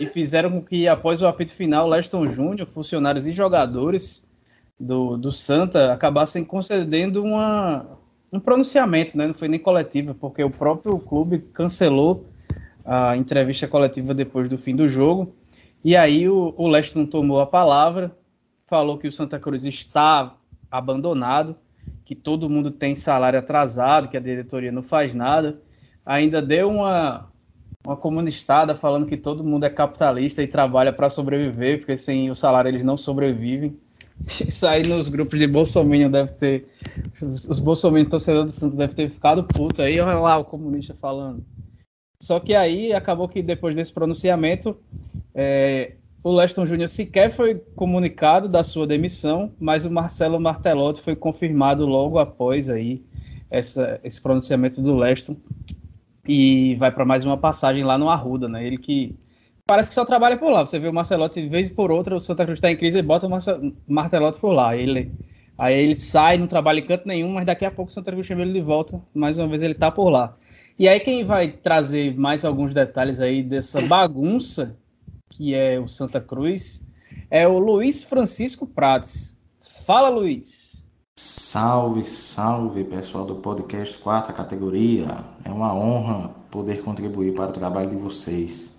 S1: e fizeram com que, após o apito final, Leston Júnior, funcionários e jogadores do, do Santa acabassem concedendo uma, um pronunciamento, né? não foi nem coletiva, porque o próprio clube cancelou a entrevista coletiva depois do fim do jogo. E aí o, o Leston tomou a palavra, falou que o Santa Cruz está abandonado, que todo mundo tem salário atrasado, que a diretoria não faz nada. Ainda deu uma, uma comunistada falando que todo mundo é capitalista e trabalha para sobreviver, porque sem o salário eles não sobrevivem. Isso aí nos grupos de Bolsonaro deve ter. Os, Bolsonaro torcedores do Santos devem ter ficado puto aí, olha lá o comunista falando. Só que aí acabou que depois desse pronunciamento, é, o Leston Júnior sequer foi comunicado da sua demissão, mas o Marcelo Martelotti foi confirmado logo após aí essa, esse pronunciamento do Leston e vai para mais uma passagem lá no Arruda, né? Ele que parece que só trabalha por lá. Você vê o Martelotti de vez por outra, o Santa Cruz está em crise e bota o Martelotti por lá. Ele aí ele sai, não trabalha em canto nenhum, mas daqui a pouco o Santa Cruz chama ele de volta. Mais uma vez ele está por lá. E aí quem vai trazer mais alguns detalhes aí dessa bagunça que é o Santa Cruz é o Luiz Francisco Prates. Fala, Luiz.
S6: Salve, salve, pessoal do podcast Quarta Categoria. É uma honra poder contribuir para o trabalho de vocês.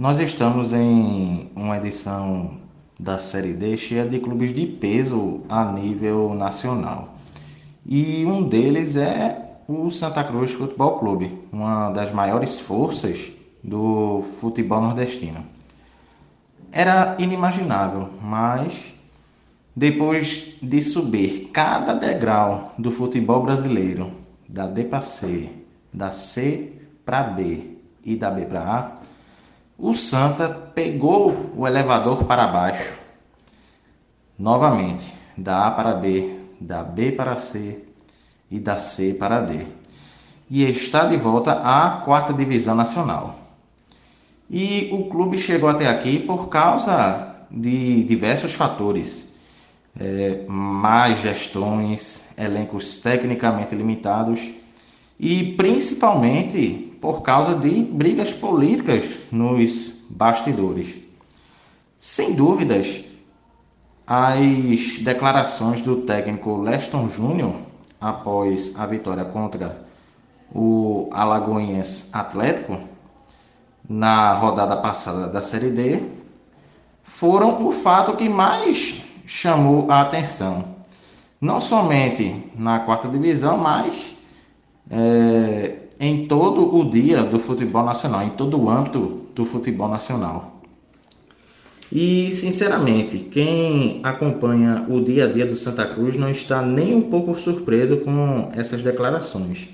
S6: Nós estamos em uma edição da Série D cheia de clubes de peso a nível nacional. E um deles é o Santa Cruz Futebol Clube, uma das maiores forças do futebol nordestino. Era inimaginável, mas depois de subir cada degrau do futebol brasileiro, da D para C, da C para B e da B para A, o Santa pegou o elevador para baixo. Novamente, da A para B, da B para C e da C para D. E está de volta à quarta divisão nacional. E o clube chegou até aqui por causa de diversos fatores. É, mais gestões, elencos tecnicamente limitados e principalmente por causa de brigas políticas nos bastidores. Sem dúvidas, as declarações do técnico Leston Júnior após a vitória contra o Alagoinhas Atlético na rodada passada da Série D foram o fato que mais chamou a atenção. Não somente na quarta divisão, mas é, em todo o dia do futebol nacional, em todo o âmbito do futebol nacional. E, sinceramente, quem acompanha o dia a dia do Santa Cruz não está nem um pouco surpreso com essas declarações.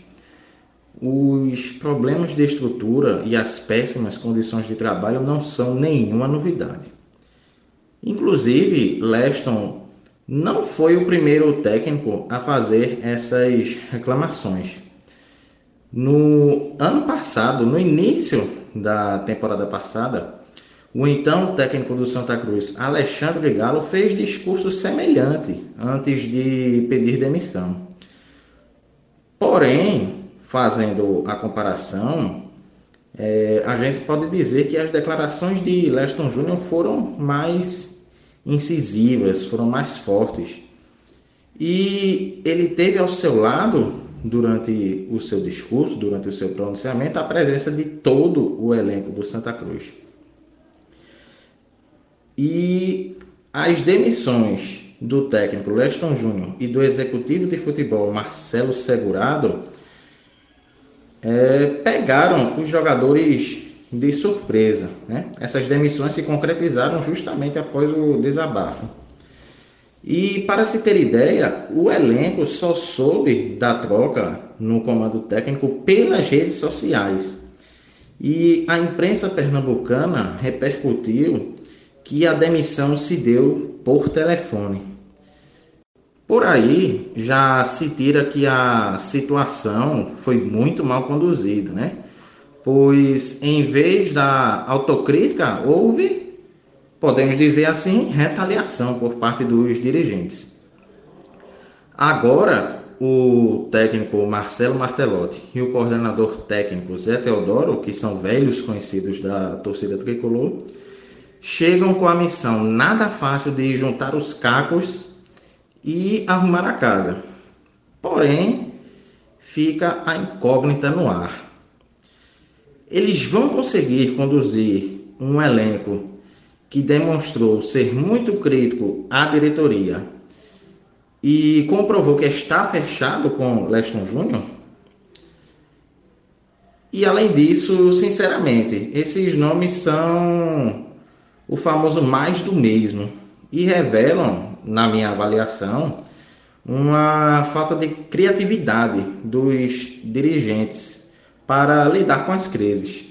S6: Os problemas de estrutura e as péssimas condições de trabalho não são nenhuma novidade. Inclusive, Leston não foi o primeiro técnico a fazer essas reclamações. No ano passado, no início da temporada passada, o então técnico do Santa Cruz, Alexandre Galo, fez discurso semelhante antes de pedir demissão. Porém, fazendo a comparação, é, a gente pode dizer que as declarações de Leston Júnior foram mais incisivas, foram mais fortes. E ele teve ao seu lado, durante o seu discurso, durante o seu pronunciamento, a presença de todo o elenco do Santa Cruz. E as demissões do técnico Leston Júnior e do executivo de futebol Marcelo Segurado é, pegaram os jogadores de surpresa. Né? Essas demissões se concretizaram justamente após o desabafo. E para se ter ideia, o elenco só soube da troca no comando técnico pelas redes sociais. E a imprensa pernambucana repercutiu que a demissão se deu por telefone. Por aí já se tira que a situação foi muito mal conduzida, né? Pois em vez da autocrítica, houve, podemos dizer assim, retaliação por parte dos dirigentes. Agora, o técnico Marcelo Martelotti e o coordenador técnico Zé Teodoro, que são velhos conhecidos da torcida tricolor, chegam com a missão nada fácil de juntar os cacos e arrumar a casa. Porém, fica a incógnita no ar. Eles vão conseguir conduzir um elenco que demonstrou ser muito crítico à diretoria e comprovou que está fechado com Leston Júnior. E além disso, sinceramente, esses nomes são o famoso mais do mesmo e revelam, na minha avaliação, uma falta de criatividade dos dirigentes para lidar com as crises.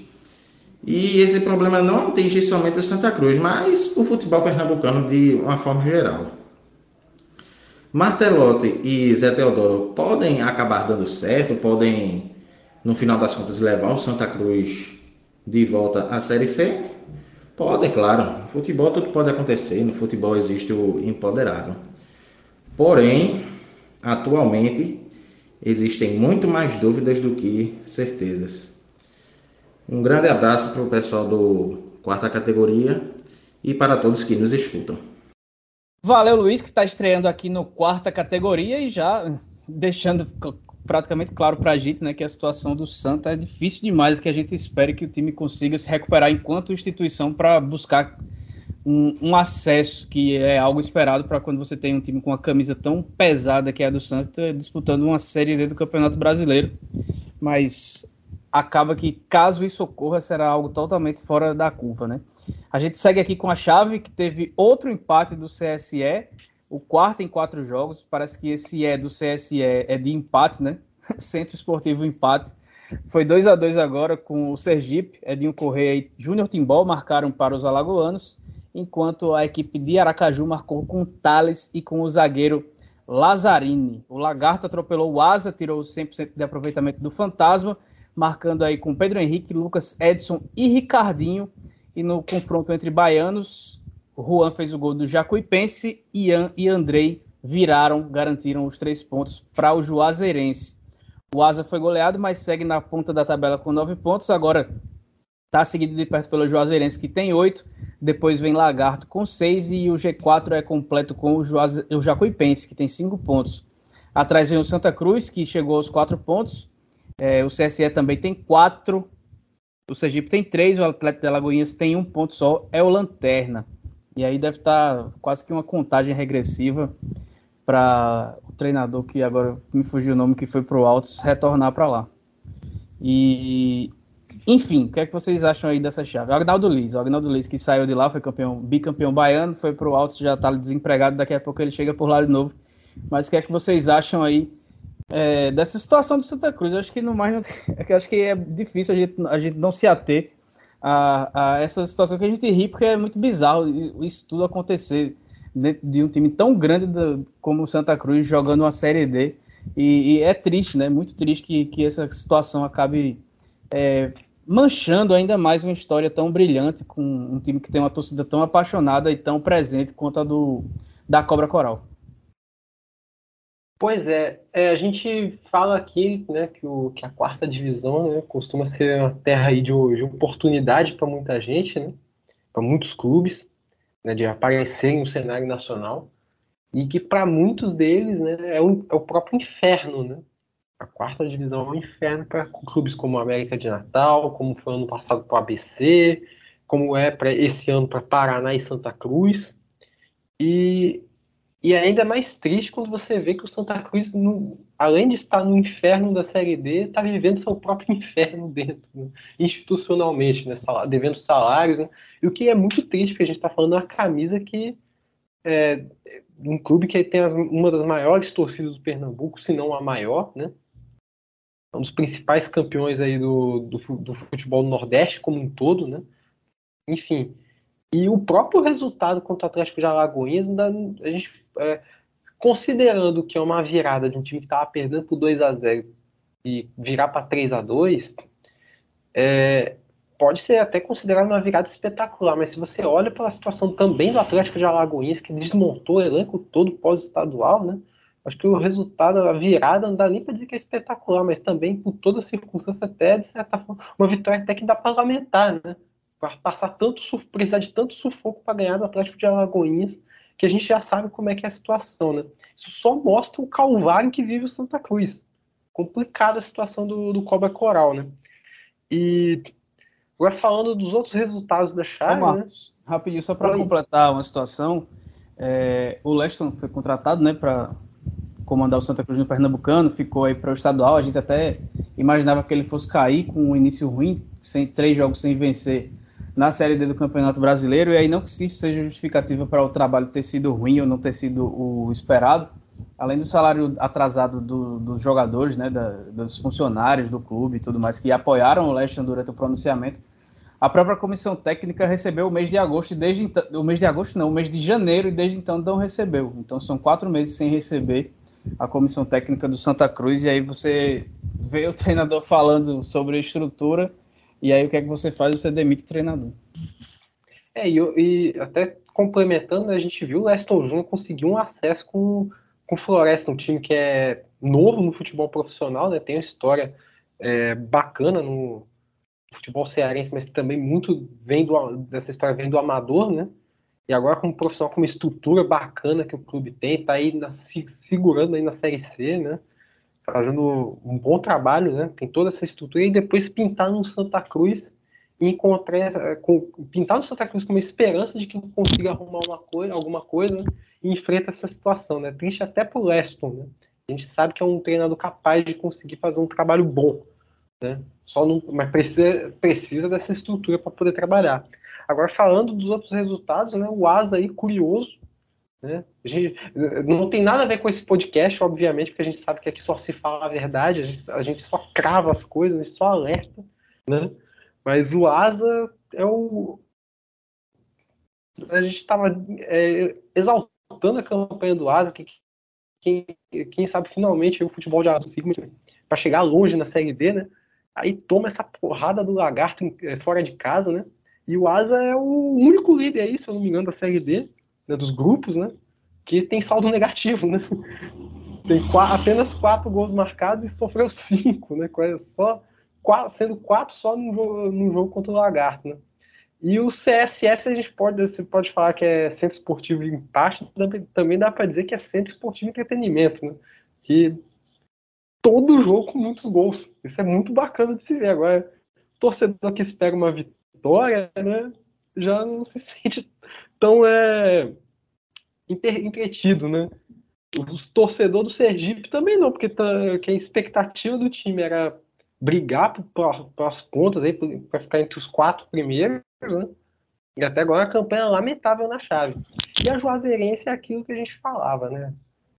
S6: E esse problema não atinge somente o Santa Cruz, mas o futebol pernambucano de uma forma geral. Martelotti e Zé Teodoro podem acabar dando certo, podem, no final das contas, levar o Santa Cruz de volta à Série C? Podem, claro. No futebol tudo pode acontecer, no futebol existe o impoderável. Porém, atualmente existem muito mais dúvidas do que certezas. Um grande abraço para o pessoal do quarta categoria e para todos que nos escutam.
S1: Valeu, Luiz, que está estreando aqui no quarta categoria e já deixando praticamente claro para a gente né, que a situação do Santa é difícil demais que a gente espere que o time consiga se recuperar enquanto instituição para buscar um, um, acesso, que é algo esperado para quando você tem um time com uma camisa tão pesada que é a do Santa, disputando uma Série D do Campeonato Brasileiro. Mas acaba que, caso isso ocorra, será algo totalmente fora da curva, né? A gente segue aqui com a chave, que teve outro empate do CSE, o quarto em quatro jogos. Parece que esse é do CSE é de empate, né? Centro Esportivo empate. Foi 2 a 2 agora com o Sergipe, Edinho Correia e Júnior Timbó marcaram para os alagoanos enquanto a equipe de Aracaju marcou com Thales e com o zagueiro Lazzarini. O Lagarto atropelou o Asa, tirou 100% de aproveitamento do Fantasma, marcando aí com Pedro Henrique, Lucas Edson e Ricardinho. E no confronto entre baianos, Juan fez o gol do Jacuipense, Ian e Andrei viraram, garantiram os três pontos para o Juazeirense. O Asa foi goleado, mas segue na ponta da tabela com nove pontos. Agora Está seguido de perto pelo Juazeirense, que tem oito. Depois vem Lagarto com seis. E o G4 é completo com o, Juaze... o Jacuipense, que tem cinco pontos. Atrás vem o Santa Cruz, que chegou aos quatro pontos. É, o CSE também tem quatro. O Sergipe tem três. O Atlético de Alagoinhas tem um ponto só. É o Lanterna. E aí deve estar tá quase que uma contagem regressiva para o treinador que agora me fugiu o nome, que foi para o Altos, retornar para lá. E enfim, o que é que vocês acham aí dessa chave? O Agnaldo Liz, o Agnaldo Liz que saiu de lá, foi campeão, bicampeão baiano, foi pro Alto, já tá desempregado, daqui a pouco ele chega por lá de novo. Mas o que é que vocês acham aí é, dessa situação do Santa Cruz? Eu acho que no mais não, é acho que é difícil a gente, a gente não se ater a, a, essa situação que a gente ri, porque é muito bizarro isso tudo acontecer dentro de um time tão grande do, como o Santa Cruz jogando uma Série D. E, e, é triste, né? Muito triste que, que essa situação acabe é, manchando ainda mais uma história tão brilhante com um time que tem uma torcida tão apaixonada e tão presente quanto a do da Cobra Coral.
S3: Pois é, é a gente fala aqui né, que, o, que a quarta divisão né, costuma ser uma terra aí de, de oportunidade para muita gente, né, para muitos clubes, né, de aparecerem no cenário nacional, e que para muitos deles né, é, o, é o próprio inferno, né, a quarta divisão é um inferno para clubes como a América de Natal, como foi ano passado para o ABC, como é para esse ano para Paraná e Santa Cruz. E, e é ainda mais triste quando você vê que o Santa Cruz, no, além de estar no inferno da Série D, está vivendo seu próprio inferno dentro, né? institucionalmente, né? Sal, devendo salários. Né? E o que é muito triste, porque a gente está falando de uma camisa que é um clube que tem as, uma das maiores torcidas do Pernambuco, se não a maior, né? um dos principais campeões aí do, do, do, futebol do Nordeste como um todo, né? Enfim, e o próprio resultado contra o Atlético de Alagoinhas, a gente, é, considerando que é uma virada de um time que estava perdendo por 2 a 0 e virar para 3 a 2 é, pode ser até considerado uma virada espetacular, mas se você olha para a situação também do Atlético de Alagoinhas, que desmontou o elenco todo pós-estadual, né? Acho que o resultado, a virada, não dá nem para dizer que é espetacular, mas também, por toda circunstância, até, de certa forma, uma vitória até que dá para lamentar, né? Passar tanto, precisar de tanto sufoco para ganhar do Atlético de Alagoinhas, que a gente já sabe como é que é a situação, né? Isso só mostra o calvário que vive o Santa Cruz. Complicada a situação do, do Cobra Coral, né? E Agora falando dos outros resultados da chave,
S1: Ô,
S3: né?
S1: Marcos, rapidinho, só para completar uma situação, é, o Leston foi contratado, né, para comandar o Santa Cruz no Pernambucano, ficou aí para o estadual, a gente até imaginava que ele fosse cair com um início ruim, sem três jogos sem vencer na Série D do Campeonato Brasileiro, e aí não que isso seja justificativa para o trabalho ter sido ruim ou não ter sido o esperado, além do salário atrasado do, dos jogadores, né, da, dos funcionários do clube e tudo mais, que apoiaram o Leston durante o pronunciamento, a própria comissão técnica recebeu o mês de agosto, e desde então, o mês de agosto não, o mês de janeiro, e desde então não recebeu. Então são quatro meses sem receber a comissão técnica do Santa Cruz, e aí você vê o treinador falando sobre estrutura, e aí o que é que você faz? Você demite o treinador.
S3: É, e, e até complementando, a gente viu o Leston Júnior conseguir um acesso com, com o Floresta, um time que é novo no futebol profissional, né? Tem uma história é, bacana no futebol cearense, mas também muito vem do, dessa história vem do amador, né? E agora como profissional com uma estrutura bacana que o clube tem, tá aí na, se, segurando aí na Série C, né? Fazendo um bom trabalho, né? Tem toda essa estrutura e depois pintar no Santa Cruz e encontrar com, pintar no Santa Cruz com uma esperança de que consiga arrumar uma coisa, alguma coisa né? e enfrenta essa situação, né? Triste até pro Leston, né? A gente sabe que é um treinador capaz de conseguir fazer um trabalho bom, né? Só não, mas precisa, precisa dessa estrutura para poder trabalhar. Agora, falando dos outros resultados, né, o Asa aí, curioso, né, a gente, não tem nada a ver com esse podcast, obviamente, porque a gente sabe que aqui só se fala a verdade, a gente, a gente só crava as coisas, a gente só alerta, né, mas o Asa é o... A gente estava é, exaltando a campanha do Asa, que quem, quem sabe finalmente o futebol de sigma para chegar longe na Série D, né, aí toma essa porrada do lagarto é, fora de casa, né? E o Asa é o único líder aí, se eu não me engano, da Série D, né, dos grupos, né? Que tem saldo negativo, né? Tem quatro, apenas quatro gols marcados e sofreu cinco, né? Só, quatro, sendo quatro só no jogo, no jogo contra o Lagarto, né? E o CSS a gente pode, você pode falar que é Centro Esportivo de Empate, também dá para dizer que é Centro Esportivo de Entretenimento, né? Que todo jogo com muitos gols. Isso é muito bacana de se ver. Agora, torcedor que espera uma vitória, né, já não se sente tão é, entretido, né? Os torcedores do Sergipe também não, porque tá, que a expectativa do time era brigar para as contas aí para ficar entre os quatro primeiros, né? E até agora a campanha é lamentável na chave. E a Juazeirense é aquilo que a gente falava, né?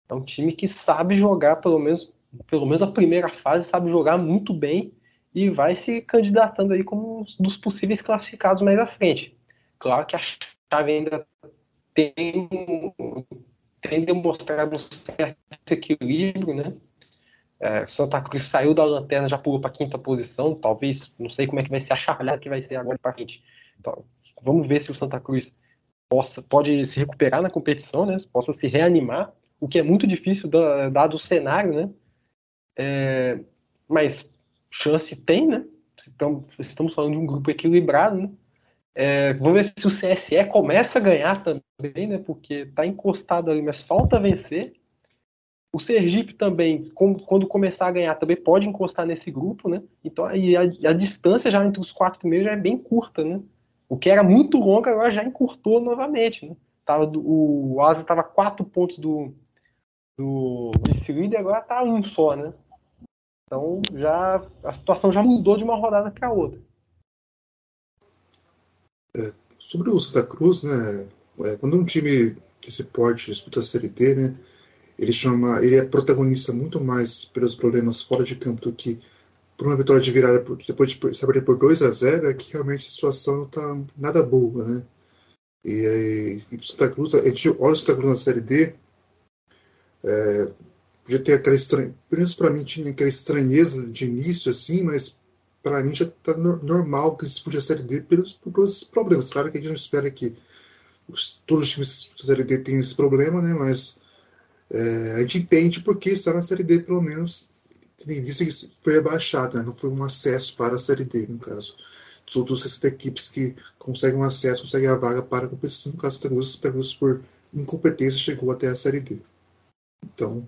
S3: É um time que sabe jogar pelo menos pelo menos a primeira fase, sabe jogar muito bem e vai se candidatando aí como um dos possíveis classificados mais à frente. Claro que a chave ainda tem, tem demonstrado um certo equilíbrio, né? É, Santa Cruz saiu da lanterna, já pulou para quinta posição, talvez, não sei como é que vai ser a chavalhada que vai ser agora para frente. Então, vamos ver se o Santa Cruz possa, pode se recuperar na competição, né? Possa se reanimar, o que é muito difícil dado o cenário, né? É, mas chance tem, né? Estamos falando de um grupo equilibrado, né? É, vamos ver se o CSE começa a ganhar também, né? Porque está encostado ali, mas falta vencer. O Sergipe também, quando começar a ganhar, também pode encostar nesse grupo, né? Então, a, a distância já entre os quatro primeiros já é bem curta, né? O que era muito longo agora já encurtou novamente, né? Tava o Asa estava quatro pontos do, do vice-líder, agora está um só, né? Então já a situação já mudou de uma rodada para outra.
S2: É, sobre o Santa Cruz, né? É, quando um time desse porte disputa a Série D, né? Ele chama, ele é protagonista muito mais pelos problemas fora de campo do que por uma vitória de virada por, depois de se perder por 2 a 0 é que realmente a situação não está nada boa, né? E, e, e Santa Cruz, a gente olha o Santa Cruz na Série D, é, podia ter aquela estranha, pelo menos para mim tinha aquela estranheza de início assim, mas para mim já está no, normal que se podia Série D pelos, pelos problemas. Claro que a gente não espera que os, todos os times da Série D tenham esse problema, né? Mas é, a gente entende porque está na Série D, pelo menos, tendo em vista que foi abaixado, né? não foi um acesso para a Série D, no caso. Os outros 60 equipes que conseguem um acesso, conseguem a vaga para a competição, no caso, Santa Cruz, por incompetência, chegou até a Série D. Então,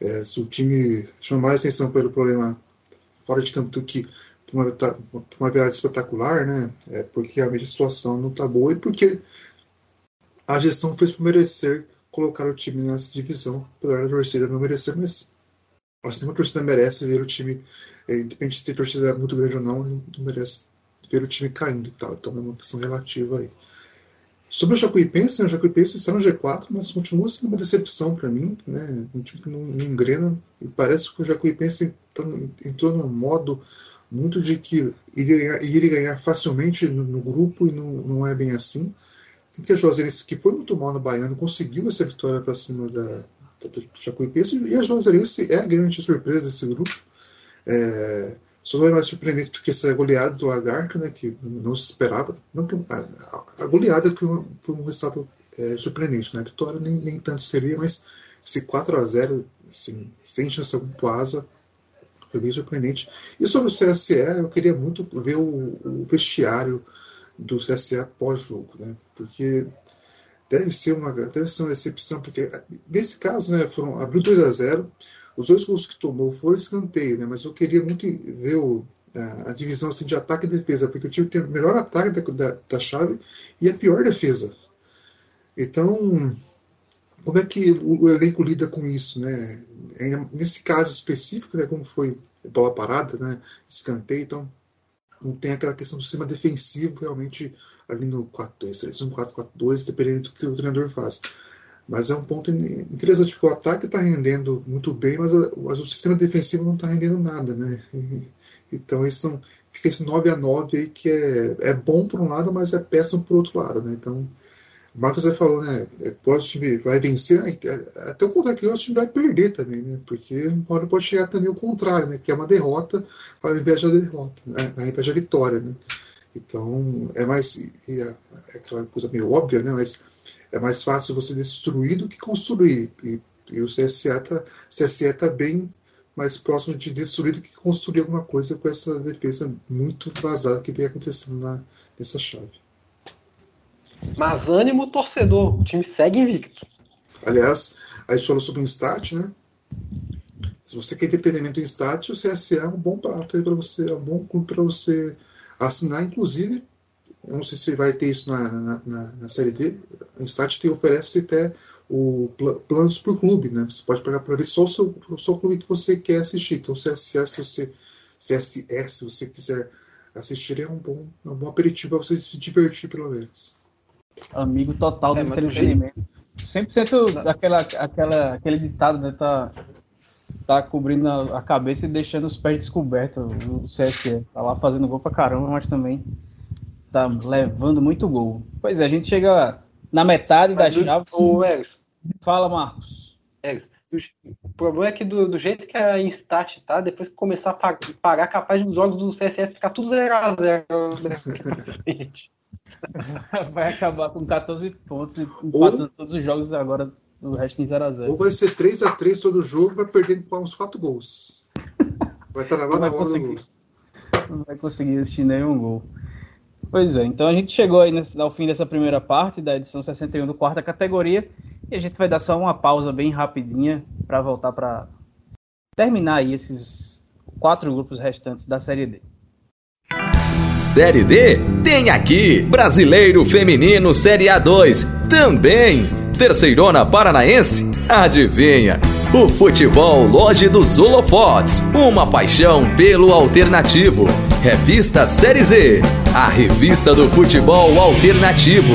S2: é, se o time chama mais atenção pelo problema fora de campo do que uma, uma virada espetacular, né? É porque a situação não está boa e porque a gestão fez por merecer colocar o time nessa divisão, apesar da torcida não merecer, mas acho que uma torcida merece ver o time, é, independente de ter torcida muito grande ou não, não merece ver o time caindo e tal. Então é uma questão relativa aí. Sobre o Jacuipense, né, o Jacuipense está no G4, mas continua sendo uma decepção para mim, né? Um time que não, não engrena. E parece que o Jacuipense entrou num modo muito de que iria iria ganhar facilmente no, no, grupo e não, não é bem assim. Que a Juazeirense, que foi muito mal no Baiano, conseguiu essa vitória para cima da, da, do Jacuipense. E a Juazeirense é a grande surpresa desse grupo. É, só não é mais surpreendente do que essa goleada do Lagarto, né, que não se esperava. Não que, a, a, goleada foi foi um resultado é, surpreendente. Né? A vitória nem, nem tanto seria, mas esse 4 a 0 assim, sem chance alguma pro Asa, foi bem surpreendente. E sobre o CSE, eu queria muito ver o, o vestiário do CSE pós-jogo, né? porque deve ser uma deve ser uma decepção, porque nesse caso né, foram, abriu 2 a 0 os dois gols que tomou foram escanteio, né? Mas eu queria muito ver o, a, a, divisão assim, de ataque e defesa, porque o time tem o melhor ataque da, da, da chave e a pior defesa. Então, como é que o, elenco lida com isso, né? nesse caso específico, né, como foi bola parada, né, escanteio, então não tem aquela questão do sistema defensivo realmente ali no 4-2-3, no 4-4-2, dependendo do que o treinador faz. Mas é um ponto interessante, que o ataque está rendendo muito bem, mas, mas, o sistema defensivo não está rendendo nada, né? Então isso fica esse 9 a 9 aí que é, é bom por um lado, mas é péssimo por outro lado, né? Então, o Marcos já falou, né? É, o time vai vencer, né? é, até o contrário, que o time vai perder também, né? Porque uma hora pode chegar também o contrário, né? Que é uma derrota ao invés da derrota, né? ao invés da vitória, né? Então, é mais. É, é aquela coisa meio óbvia, né? Mas é mais fácil você destruir do que construir. E, e o CSE está tá bem mais próximo de destruir do que construir alguma coisa com essa defesa muito vazada que vem acontecendo na, nessa chave.
S3: Mas ânimo, torcedor. O time segue invicto.
S2: Aliás, a gente falou sobre o Instat, né? Se você quer entretenimento em Instat, o CSE é um bom prato aí para você, é um bom clube para você assinar, inclusive eu não sei se vai ter isso na, na, na, na série D. O Instat tem, oferece até o pl planos por clube, né? Você pode pagar para ver só o seu, só o clube que você quer assistir. Então, CSS, se você, CSS, se você quiser assistir, é um bom, é um bom aperitivo para você se divertir, pelo menos.
S1: Amigo total do é, entretenimento. 100% daquela, aquela, aquele ditado, né? Tá, tá cobrindo a, a cabeça e deixando os pés descobertos, o CSE. Tá lá fazendo gol pra caramba, mas também tá levando muito gol. Pois é, a gente chega na metade Mas da do, chave.
S3: O Eros.
S1: Fala, Marcos.
S3: Eros, o problema é que do, do, jeito que a Instat tá, depois que começar a pagar, capaz dos jogos do CSF ficar tudo 0x0
S1: Vai acabar com 14 pontos e empatando Ou... todos os jogos agora do resto em 0x0.
S2: Ou vai ser 3x3 todo jogo, vai perdendo uns 4 gols. Vai estar na hora
S1: do gol. Não vai conseguir assistir nenhum gol. Pois é, então a gente chegou aí nesse, ao fim dessa primeira parte da edição 61 do quarta categoria e a gente vai dar só uma pausa bem rapidinha para voltar para terminar aí esses quatro grupos restantes da Série D.
S4: Série D tem aqui Brasileiro Feminino Série A2 também. Terceirona Paranaense? Adivinha? O futebol Loja dos Holofotes, uma paixão pelo alternativo. Revista Série Z, a revista do futebol alternativo.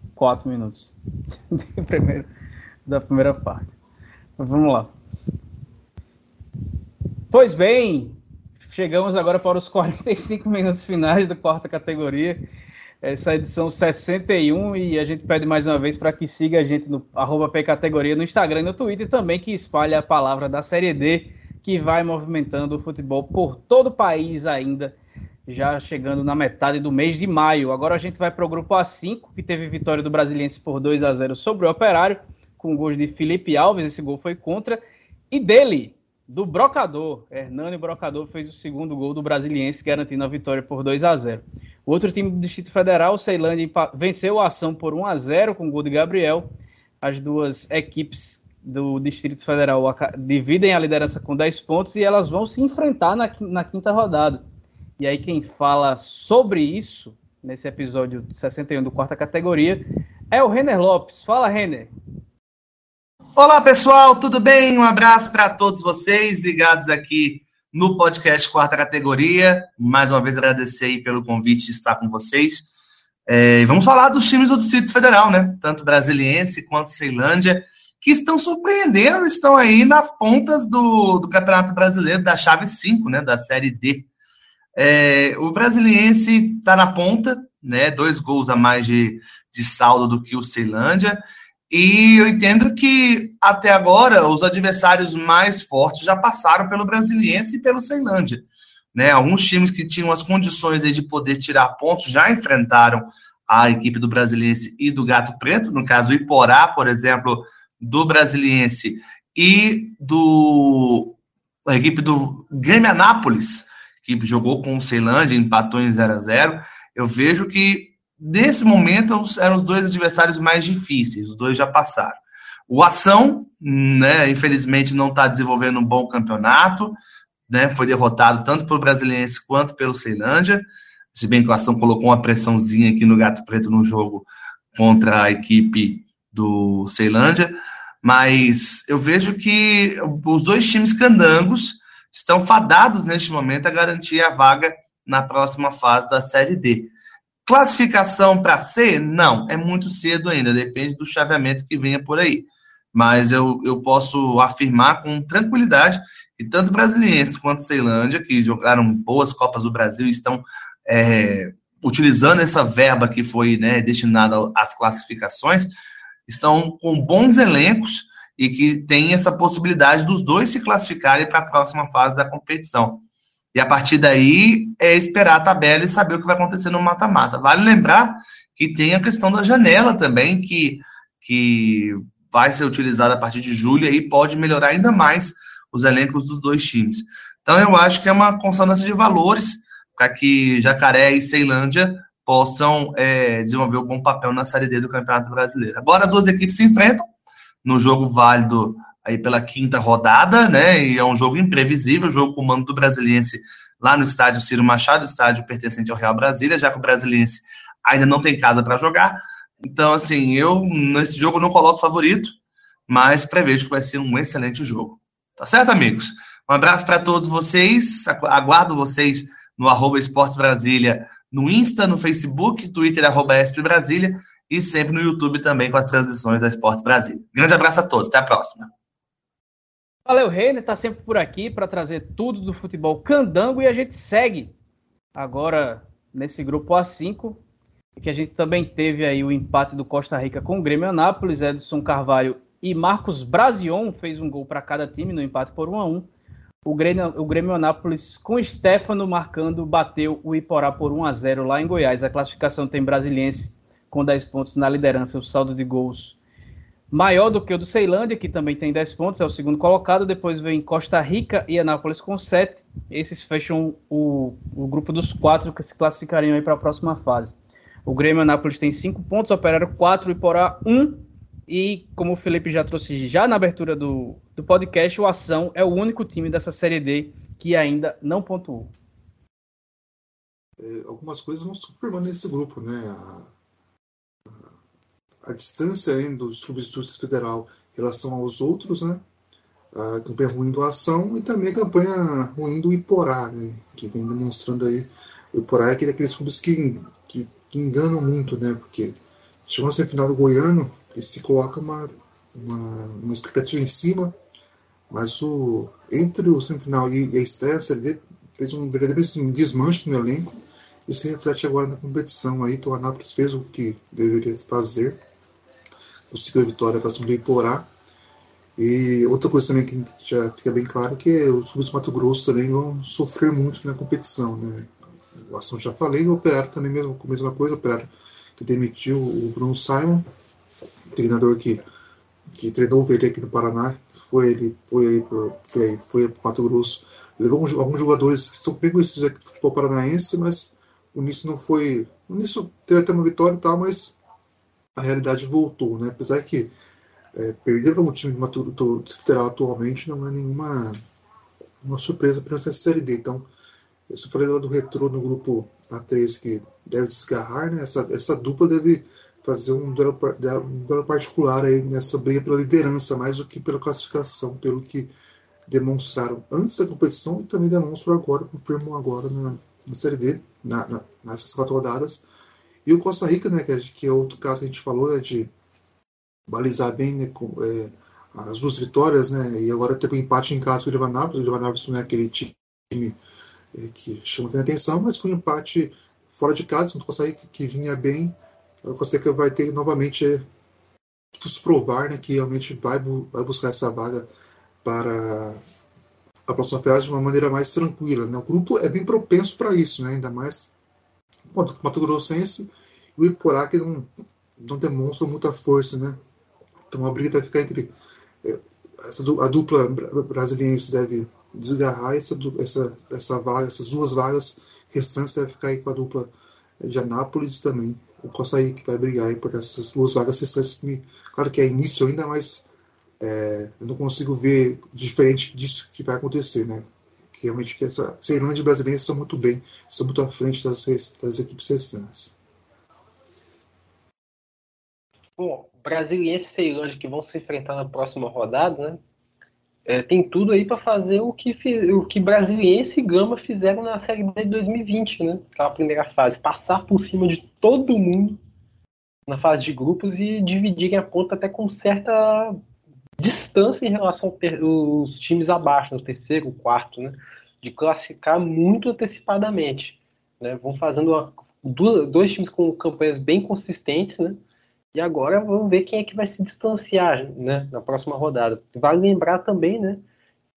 S1: 44 minutos primeiro, da primeira parte. Vamos lá. Pois bem, chegamos agora para os 45 minutos finais da quarta categoria. Essa edição 61 e a gente pede mais uma vez para que siga a gente no arroba Pcategoria no Instagram e no Twitter também, que espalhe a palavra da Série D que vai movimentando o futebol por todo o país ainda, já chegando na metade do mês de maio. Agora a gente vai para o grupo A5, que teve vitória do Brasiliense por 2 a 0 sobre o Operário, com gols de Felipe Alves, esse gol foi contra, e dele, do Brocador. Hernani Brocador fez o segundo gol do Brasiliense, garantindo a vitória por 2 a 0 O outro time do Distrito Federal, o Ceilândia, venceu a ação por 1 a 0 com gol de Gabriel. As duas equipes do Distrito Federal dividem a liderança com 10 pontos e elas vão se enfrentar na, na quinta rodada. E aí quem fala sobre isso, nesse episódio 61 do quarta categoria, é o Renner Lopes. Fala, Renner.
S7: Olá, pessoal, tudo bem? Um abraço para todos vocês ligados aqui no podcast Quarta Categoria. Mais uma vez agradecer aí pelo convite de estar com vocês. É, vamos falar dos times do Distrito Federal, né? Tanto Brasiliense quanto Ceilândia, que estão surpreendendo, estão aí nas pontas do, do Campeonato Brasileiro da chave 5, né? Da Série D. É, o Brasiliense está na ponta, né? Dois gols a mais de, de saldo do que o Ceilândia. E eu entendo que até agora os adversários mais fortes já passaram pelo Brasiliense e pelo Ceilândia. Né? Alguns times que tinham as condições de poder tirar pontos já enfrentaram a equipe do Brasiliense e do Gato Preto, no caso o Iporá, por exemplo, do Brasiliense e do a equipe do Grêmio Anápolis, que jogou com o Ceilândia, empatou em 0 a 0 Eu vejo que Nesse momento, eram os dois adversários mais difíceis, os dois já passaram. O Ação, né, infelizmente, não está desenvolvendo um bom campeonato, né, foi derrotado tanto pelo Brasiliense quanto pelo Ceilândia, se bem que o Ação colocou uma pressãozinha aqui no Gato Preto no jogo contra a equipe do Ceilândia, mas eu vejo que os dois times candangos estão fadados neste momento a garantir a vaga na próxima fase da Série D. Classificação para C? Não, é muito cedo ainda, depende do chaveamento que venha por aí. Mas eu, eu posso afirmar com tranquilidade que tanto brasilienses quanto Ceilândia, que jogaram boas Copas do Brasil e estão é, utilizando essa verba que foi né, destinada às classificações, estão com bons elencos e que tem essa possibilidade dos dois se classificarem para a próxima fase da competição. E a partir daí é esperar a tabela e saber o que vai acontecer no mata-mata. Vale lembrar que tem a questão da janela também, que, que vai ser utilizada a partir de julho e pode melhorar ainda mais os elencos dos dois times. Então eu acho que é uma consonância de valores para que Jacaré e Ceilândia possam é, desenvolver um bom papel na Série D do Campeonato Brasileiro. Agora as duas equipes se enfrentam no jogo válido aí pela quinta rodada, né? E é um jogo imprevisível, jogo com o mando do Brasiliense lá no estádio Ciro Machado, estádio pertencente ao Real Brasília, já que o Brasiliense ainda não tem casa para jogar. Então, assim, eu nesse jogo não coloco favorito, mas prevejo que vai ser um excelente jogo. Tá certo, amigos? Um abraço para todos vocês. Aguardo vocês no arroba Esportes Brasília, no Insta, no Facebook, Twitter, arroba Brasília, e sempre no YouTube também com as transmissões da Esportes Brasília. Grande abraço a todos, até a próxima.
S1: Valeu, Reiner, tá sempre por aqui para trazer tudo do futebol candango e a gente segue agora nesse grupo A5, que a gente também teve aí o empate do Costa Rica com o Grêmio Anápolis, Edson Carvalho e Marcos Brazion fez um gol para cada time no empate por 1 a 1. O Grêmio, o Grêmio Anápolis com Stefano marcando bateu o Iporá por 1 a 0 lá em Goiás. A classificação tem Brasiliense com 10 pontos na liderança, o saldo de gols maior do que o do Ceilândia, que também tem 10 pontos, é o segundo colocado. Depois vem Costa Rica e Anápolis com 7. Esses fecham o, o grupo dos quatro que se classificariam para a próxima fase. O Grêmio Anápolis tem 5 pontos, Operário 4 e Porá 1. E como o Felipe já trouxe já na abertura do, do podcast, o Ação é o único time dessa Série D que ainda não pontuou.
S2: É, algumas coisas vão se confirmando nesse grupo, né? A distância clubes do Distrito Federal em relação aos outros, né? A campanha ruim do Ação e também a campanha ruim do Iporá, né? Que vem demonstrando aí. O Iporá é aquele daqueles clubes que, que, que enganam muito, né? Porque chegou na semifinal do Goiano e se coloca uma, uma, uma expectativa em cima, mas o, entre o semifinal e, e a estreia, você fez um verdadeiro desmanche no elenco e se reflete agora na competição aí. Então, o Anápolis fez o que deveria fazer a vitória para cima do Iporá. E outra coisa também que já fica bem claro é que os clubes do Mato Grosso também vão sofrer muito na competição, né? O Ação já falei, o Operário também mesmo, a mesma coisa, o Operário que demitiu o Bruno Simon, treinador que, que treinou o Verê aqui no Paraná, foi ele foi foi, foi Mato Grosso, levou alguns jogadores que são bem conhecidos aqui do futebol paranaense, mas o início não foi, o início teve até uma vitória e tal, mas a realidade voltou, né? Apesar que é, perder para um time de Mato Federal atualmente não é nenhuma uma surpresa para essa Série D. Então, eu só falei lá do retrô no grupo A3 que deve desgarrar, né? Essa, essa dupla deve fazer um duelo, um particular aí nessa briga pela liderança, mais do que pela classificação, pelo que demonstraram antes da competição e também demonstram agora, confirmam agora na, na Série D, na, na, nessas quatro rodadas. E o Costa Rica, né, que é, que é outro caso que a gente falou, né, de balizar bem né, com, é, as duas vitórias, né, e agora teve um empate em casa com o Levanápolis. O Levanápolis não é aquele time é, que chama atenção, mas foi um empate fora de casa, o Costa Rica, que vinha bem. O Costa Rica vai ter novamente é, se provar né, que realmente vai, vai buscar essa vaga para a próxima fase de uma maneira mais tranquila. Né? O grupo é bem propenso para isso, né? ainda mais Mato Grossense e o Iporá que não, não demonstram muita força. Né? Então a briga vai ficar entre. É, essa, a dupla brasileira deve desgarrar essa, essa, essa vaga, essas duas vagas restantes deve ficar aí com a dupla de Anápolis também. O Costa Rica vai brigar aí por essas duas vagas restantes. Claro que é início ainda, mas é, eu não consigo ver diferente disso que vai acontecer, né? Realmente que essa Ceilândia e brasileira estão muito bem, estão muito à frente das, das equipes restantes.
S3: Bom, Brasiliense e Ceilândia que vão se enfrentar na próxima rodada, né? É, tem tudo aí para fazer o que, o que Brasiliense e Gama fizeram na Série D de 2020, né? Aquela primeira fase, passar por cima de todo mundo na fase de grupos e dividirem a ponta até com certa distância em relação aos times abaixo, no terceiro, quarto, né? De classificar muito antecipadamente. Né? Vão fazendo uma, duas, dois times com campanhas bem consistentes, né? E agora vamos ver quem é que vai se distanciar né, na próxima rodada. Vale lembrar também né,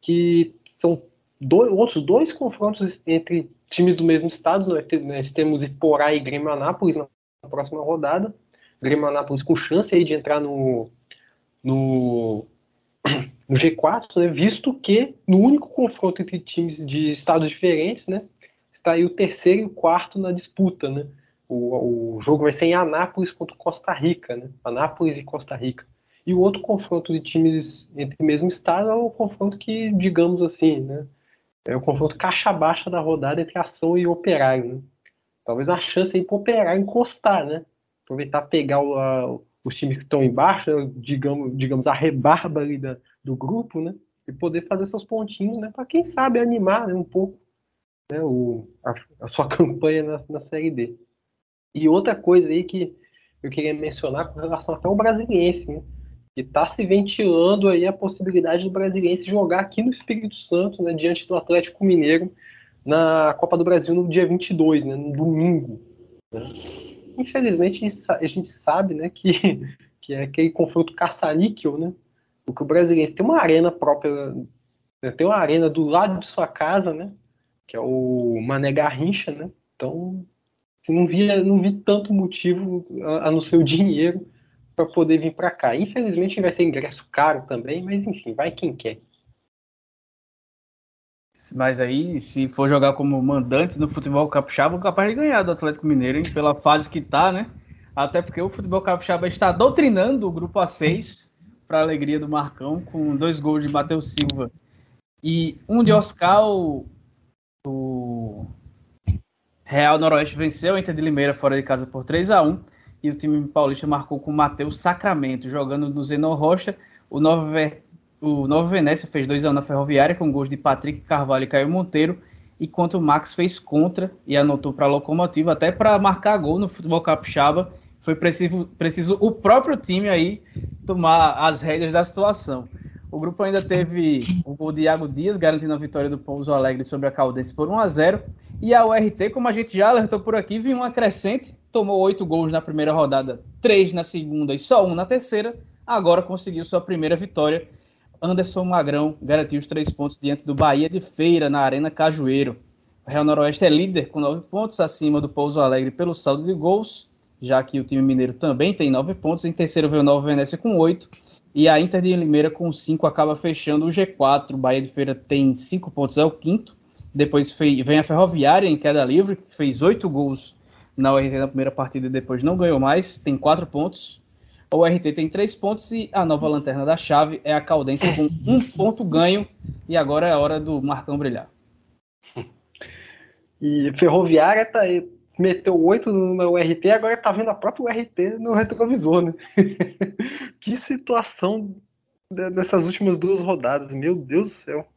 S3: que são dois, outros dois confrontos entre times do mesmo estado. Nós temos Iporá e Grêmio Anápolis na próxima rodada. Grêmio Anápolis com chance aí de entrar no, no no G4, né, visto que no único confronto entre times de estados diferentes, né, está aí o terceiro e o quarto na disputa, né? O, o jogo vai ser em Anápolis contra Costa Rica, né? Anápolis e Costa Rica. E o outro confronto de times entre o mesmo estado é o confronto que, digamos assim, né? É o confronto caixa baixa da rodada entre ação e operário, né? Talvez a chance aí para operar encostar, né? Aproveitar pegar o, a, os times que estão embaixo, digamos, digamos a rebarba ali da, do grupo, né? E poder fazer seus pontinhos, né? Para quem sabe animar né, um pouco né, o, a, a, sua campanha na, na Série D. E outra coisa aí que eu queria mencionar com relação até ao Brasiliense, né? Que está se ventilando aí a possibilidade do Brasiliense jogar aqui no Espírito Santo, né? Diante do Atlético Mineiro na Copa do Brasil no dia 22, né? No domingo. Né? Infelizmente a gente sabe né, que, que é aquele confronto caça-níquel, né? Porque o brasileiro tem uma arena própria, né, tem uma arena do lado de sua casa, né? Que é o Mané Garrincha, né? Então, você não via, não vi tanto motivo a, a não ser o dinheiro para poder vir para cá. Infelizmente vai ser ingresso caro também, mas enfim, vai quem quer.
S1: Mas aí, se for jogar como mandante no futebol capixaba, é capaz de ganhar do Atlético Mineiro, hein? Pela fase que tá, né? Até porque o futebol capixaba está doutrinando o grupo A6 para alegria do Marcão, com dois gols de Matheus Silva e um de Oscar. O, Real Noroeste venceu Inter de Limeira fora de casa por 3 a 1 e o time paulista marcou com o Matheus Sacramento, jogando no Zenon Rocha. O Nova o Nova Venécia fez 2 anos na Ferroviária com gols de Patrick Carvalho e Caio Monteiro, enquanto o Max fez contra e anotou para a Locomotiva, até para marcar gol no futebol capixaba. Foi preciso, preciso o próprio time aí tomar as rédeas da situação. O grupo ainda teve o gol de Iago Dias, garantindo a vitória do Pouso Alegre sobre a Caldense por 1 a 0 E a URT, como a gente já alertou por aqui, vinha uma crescente, tomou oito gols na primeira rodada, três na segunda e só um na terceira. Agora conseguiu sua primeira vitória Anderson Magrão garantiu os três pontos diante do Bahia de Feira, na Arena Cajueiro. O Real Noroeste é líder com nove pontos acima do Pouso Alegre pelo saldo de gols, já que o time mineiro também tem nove pontos. Em terceiro veio o Nova Venécia com oito. E a Inter de Limeira com cinco acaba fechando o G4. O Bahia de Feira tem cinco pontos, é o quinto. Depois vem a Ferroviária em queda livre, que fez oito gols na URT na primeira partida e depois não ganhou mais, tem quatro pontos. O RT tem três pontos e a nova lanterna da chave é a Caldense com um ponto ganho. E agora é a hora do Marcão brilhar.
S3: E Ferroviária tá, meteu oito no URT, agora tá vendo a própria URT no retrovisor, né? que situação dessas últimas duas rodadas, meu Deus do céu.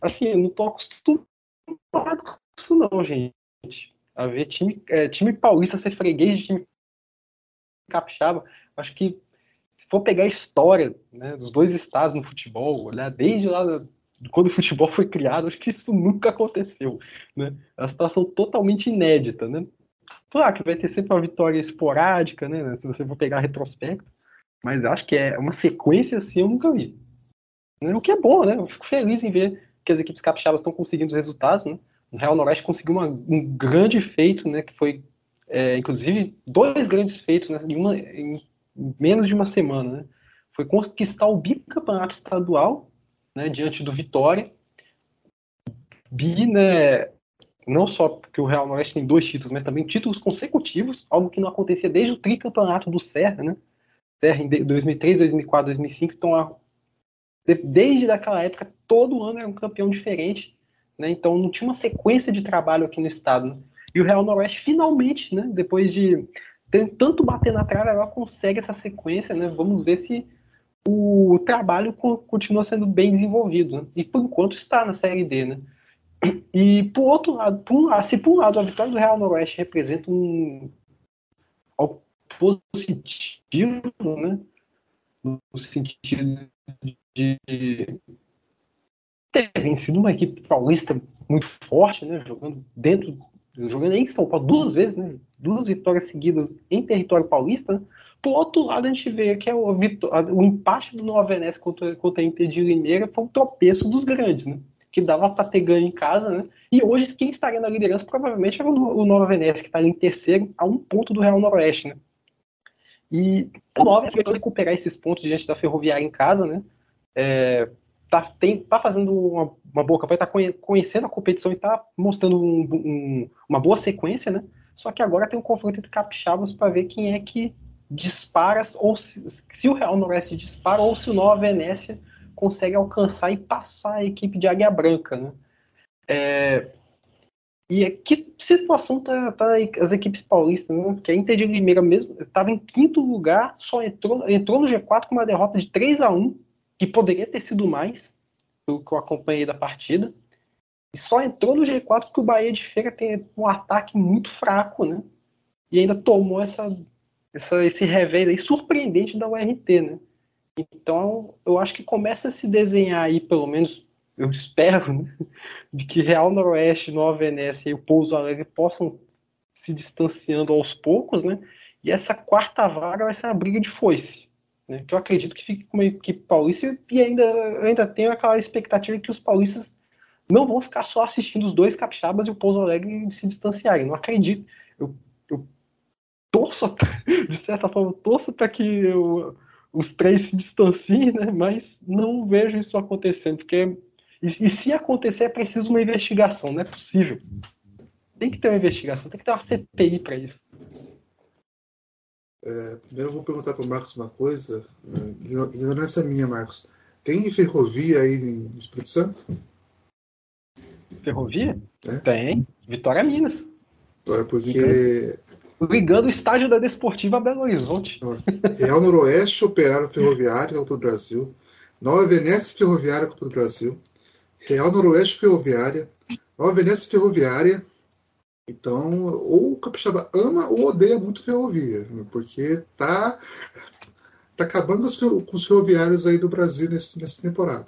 S3: Assim, eu não tô acostumado com isso não, gente. A ver time, é, time paulista ser freguês de time capixaba, acho que se for pegar a história né, dos dois estados no futebol, olhar desde lá quando o futebol foi criado, acho que isso nunca aconteceu. Né? É uma situação totalmente inédita. Né? Claro que vai ter sempre uma vitória esporádica, né? se você for pegar retrospecto, mas acho que é uma sequência assim eu nunca vi. Né? O que é bom, né? Eu fico feliz em ver que as equipes capixabas estão conseguindo os resultados. Né? O Real Noroeste conseguiu uma, um grande feito, né? que foi, é, inclusive, dois grandes feitos né? em, uma, em menos de uma semana. Né? Foi conquistar o bicampeonato estadual né, diante do Vitória. Bi, né, não só porque o Real Noroeste tem dois títulos, mas também títulos consecutivos, algo que não acontecia desde o tricampeonato do Serra, né? Serra em 2003, 2004, 2005, então desde daquela época todo ano era um campeão diferente, né? Então não tinha uma sequência de trabalho aqui no estado. Né? E o Real Noroeste finalmente, né, depois de tanto bater na trave, ela consegue essa sequência, né? Vamos ver se o trabalho continua sendo bem desenvolvido. Né? E por enquanto está na Série D, né? E por outro lado, por um, se por um lado a vitória do Real Noroeste representa um algo positivo, né? No sentido de ter vencido uma equipe paulista muito forte, né? Jogando dentro, jogando em São Paulo duas vezes, né? Duas vitórias seguidas em território paulista. Né? Por outro lado, a gente vê que é o, o empate do Nova Venécia contra, contra a Inter de Limeira foi um tropeço dos grandes, né? Que dava para ter ganho em casa, né? E hoje, quem estaria na liderança provavelmente era o, Nova Venécia, que está em terceiro, a um ponto do Real Noroeste, né? E o Nova Venécia recuperar esses pontos diante da Ferroviária em casa, né? É, tá, tem, tá fazendo uma, uma boa campanha, tá conhecendo a competição e tá mostrando um, um, uma boa sequência, né? Só que agora tem um confronto entre capixabas para ver quem é que dispara, ou se, se, o Real Noroeste dispara, ou se o Nova Venécia consegue alcançar e passar a equipe de Águia Branca, né? É, e que situação tá, tá, as equipes paulistas, né? Porque a Inter de Limeira mesmo estava em quinto lugar, só entrou, entrou no G4 com uma derrota de 3 a 1 que poderia ter sido mais, pelo que eu acompanhei da partida. E só entrou no G4 porque o Bahia de Feira tem um ataque muito fraco, né? E ainda tomou essa essa, esse revés aí surpreendente da URT, né? Então, eu acho que começa a se desenhar aí, pelo menos, eu espero, né? de que Real Noroeste, Nova Venécia e o Pouso Alegre possam se distanciando aos poucos, né? E essa quarta vaga vai ser uma briga de foice, né? Que eu acredito que fique com uma equipe paulista e ainda, ainda tenho aquela expectativa que os paulistas não vão ficar só assistindo os dois capixabas e o Pouso Alegre se distanciarem. Não acredito. Eu torço, de certa forma, torço para que eu, os três se distanciem, né? Mas não vejo isso acontecendo, porque e, e, se acontecer é preciso uma investigação, não é possível. Tem que ter uma investigação, tem que ter uma CPI para isso.
S2: É, primeiro eu vou perguntar para o Marcos uma coisa, ignorância minha, Marcos. Tem ferrovia aí no Espírito Santo?
S3: Ferrovia? É? Tem. Vitória Minas.
S2: Porque
S3: ligando o estádio da Desportiva a Belo Horizonte.
S2: Real Noroeste, Operário Ferroviário, Copa do Brasil. Nova Venécia Ferroviária, Copa do Brasil. Real Noroeste Ferroviária. Nova Venécia Ferroviária. Então, ou o Capixaba ama ou odeia muito ferrovia, porque tá, tá acabando com os ferroviários aí do Brasil nesse, nessa temporada.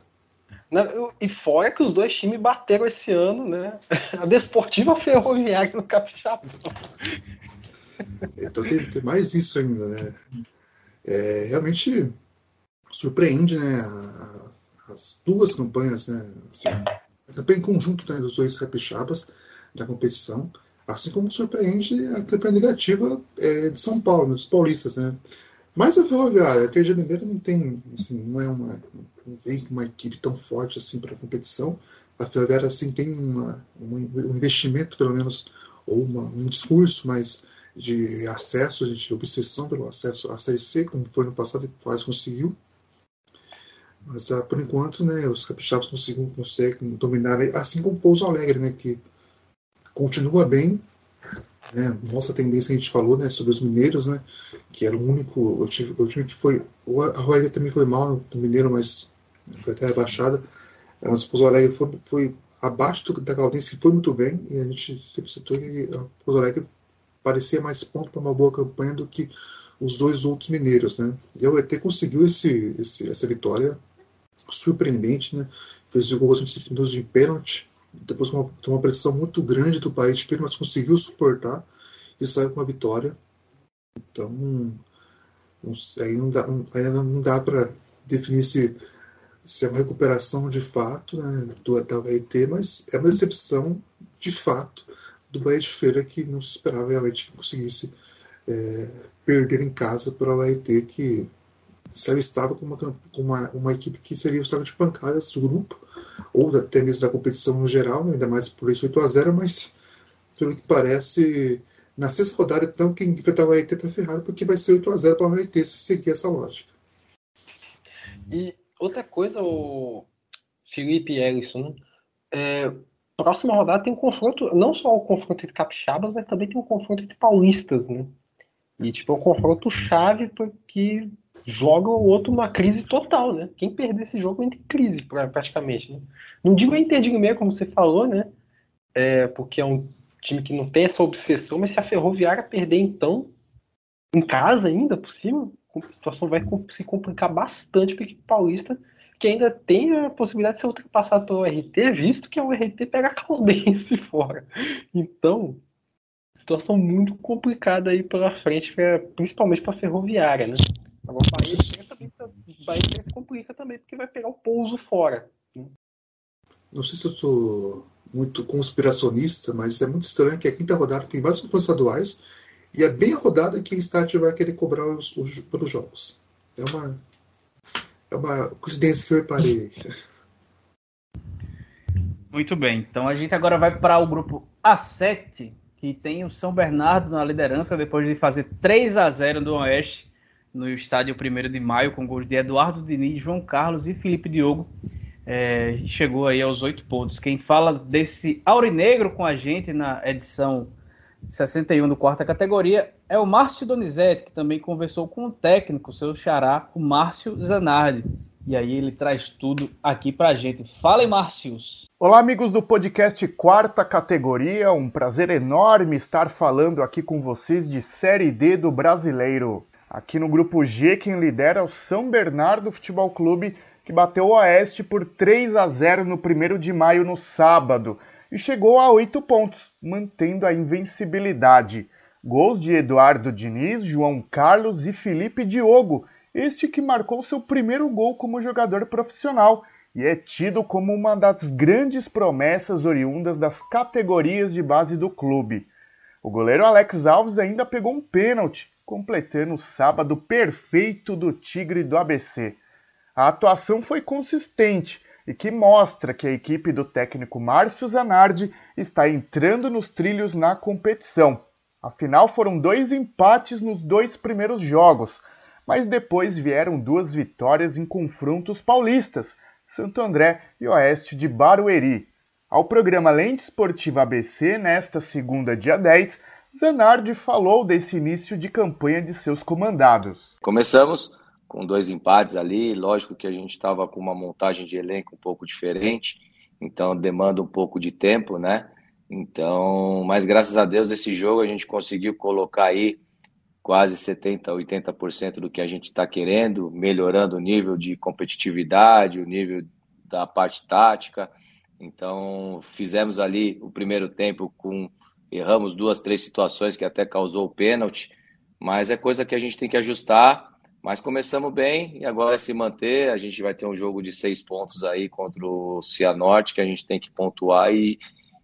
S3: E fora que os dois times bateram esse ano, né? A Desportiva Ferroviária no Capixaba.
S2: Então tem, tem, mais isso ainda, né? É, realmente surpreende, né? A, as duas campanhas, né? Assim, a campanha em conjunto né, dos dois capixabas da competição, assim como surpreende a campanha negativa é, de São Paulo, dos paulistas, né? Mas a Ferroviária, a Terceira Mineira não tem, assim, não é uma, não vem uma equipe tão forte assim para a competição. A Ferroviária assim tem uma, um investimento pelo menos ou uma, um discurso mais de acesso, de obsessão pelo acesso à Série C, como foi no passado e quase conseguiu. Mas ah, por enquanto, né, os capixabas conseguem, conseguem dominar, assim como o Pouso Alegre, né, que continua bem. Né, nossa tendência a gente falou né, sobre os mineiros, né, que era o único. O time, o time que foi. A Roaíra também foi mal no, Mineiro, mas foi até rebaixada. Mas o Pouso Alegre foi, foi abaixo da Caldense, que foi muito bem, e a gente sempre citou que o Pouso Alegre parecia mais ponto para uma boa campanha do que os dois outros mineiros, né? E o ET conseguiu esse, esse, essa vitória surpreendente, né? Fez o gol de pênalti, depois uma, uma pressão muito grande do país inteiro, mas conseguiu suportar e saiu com a vitória. Então, não, ainda não dá para definir se, se é uma recuperação de fato né, do, da UET, mas é uma decepção de fato do Bahia de Feira que não se esperava realmente que conseguisse é, perder em casa para o UET que se estava com, uma, com uma, uma equipe que seria o estava de pancadas do grupo, ou até mesmo da competição no geral, né, ainda mais por isso 8 a 0 mas pelo que parece, na sexta rodada, então, quem enfrentar o Haiti está ferrado, porque vai ser 8 a 0 para o Haiti se seguir essa lógica.
S3: E outra coisa, o Felipe Ellison, é, próxima rodada tem um confronto, não só o confronto entre capixabas, mas também tem um confronto entre paulistas, né? E, tipo, é um confronto chave porque joga o outro numa crise total, né? Quem perder esse jogo entra em crise, praticamente. Né? Não digo Inter de meio, como você falou, né? É, porque é um time que não tem essa obsessão, mas se a Ferroviária perder, então, em casa ainda, por cima, a situação vai se complicar bastante para o Paulista, que ainda tem a possibilidade de ser ultrapassado pelo RT, visto que o RT pega a Caldense fora. Então, situação muito complicada aí pela frente, principalmente para a Ferroviária, né? Agora o Bahia, também, Bahia se complica também, porque vai pegar o pouso fora. Né?
S2: Não sei se eu estou muito conspiracionista, mas é muito estranho que a quinta rodada tem vários confrontos estaduais e é bem a rodada que o estádio vai querer cobrar os, os, pelos jogos. É uma, é uma coincidência que eu reparei.
S1: Muito bem, então a gente agora vai para o grupo A7, que tem o São Bernardo na liderança depois de fazer 3 a 0 do Oeste no estádio 1 de maio, com gols de Eduardo Diniz, João Carlos e Felipe Diogo. É, chegou aí aos oito pontos. Quem fala desse Aurinegro com a gente na edição 61 do quarta categoria é o Márcio Donizete, que também conversou com o técnico, seu xará, o Márcio Zanardi. E aí ele traz tudo aqui pra gente. Fala aí, Márcios!
S8: Olá, amigos do podcast Quarta Categoria. Um prazer enorme estar falando aqui com vocês de Série D do Brasileiro. Aqui no grupo G, quem lidera é o São Bernardo Futebol Clube, que bateu o Oeste por 3 a 0 no 1 de maio no sábado e chegou a 8 pontos, mantendo a invencibilidade. Gols de Eduardo Diniz, João Carlos e Felipe Diogo, este que marcou seu primeiro gol como jogador profissional e é tido como uma das grandes promessas oriundas das categorias de base do clube. O goleiro Alex Alves ainda pegou um pênalti completando o sábado perfeito do Tigre do ABC. A atuação foi consistente e que mostra que a equipe do técnico Márcio Zanardi está entrando nos trilhos na competição. Afinal, foram dois empates nos dois primeiros jogos, mas depois vieram duas vitórias em confrontos paulistas, Santo André e Oeste de Barueri. Ao programa Lente Esportiva ABC, nesta segunda, dia 10, Zanardi falou desse início de campanha de seus comandados.
S9: Começamos com dois empates ali, lógico que a gente estava com uma montagem de elenco um pouco diferente, então demanda um pouco de tempo, né? Então, mas graças a Deus esse jogo a gente conseguiu colocar aí quase 70, 80% do que a gente está querendo, melhorando o nível de competitividade, o nível da parte tática. Então, fizemos ali o primeiro tempo com erramos duas, três situações que até causou o pênalti, mas é coisa que a gente tem que ajustar. Mas começamos bem e agora é se manter. A gente vai ter um jogo de seis pontos aí contra o Cianorte que a gente tem que pontuar e,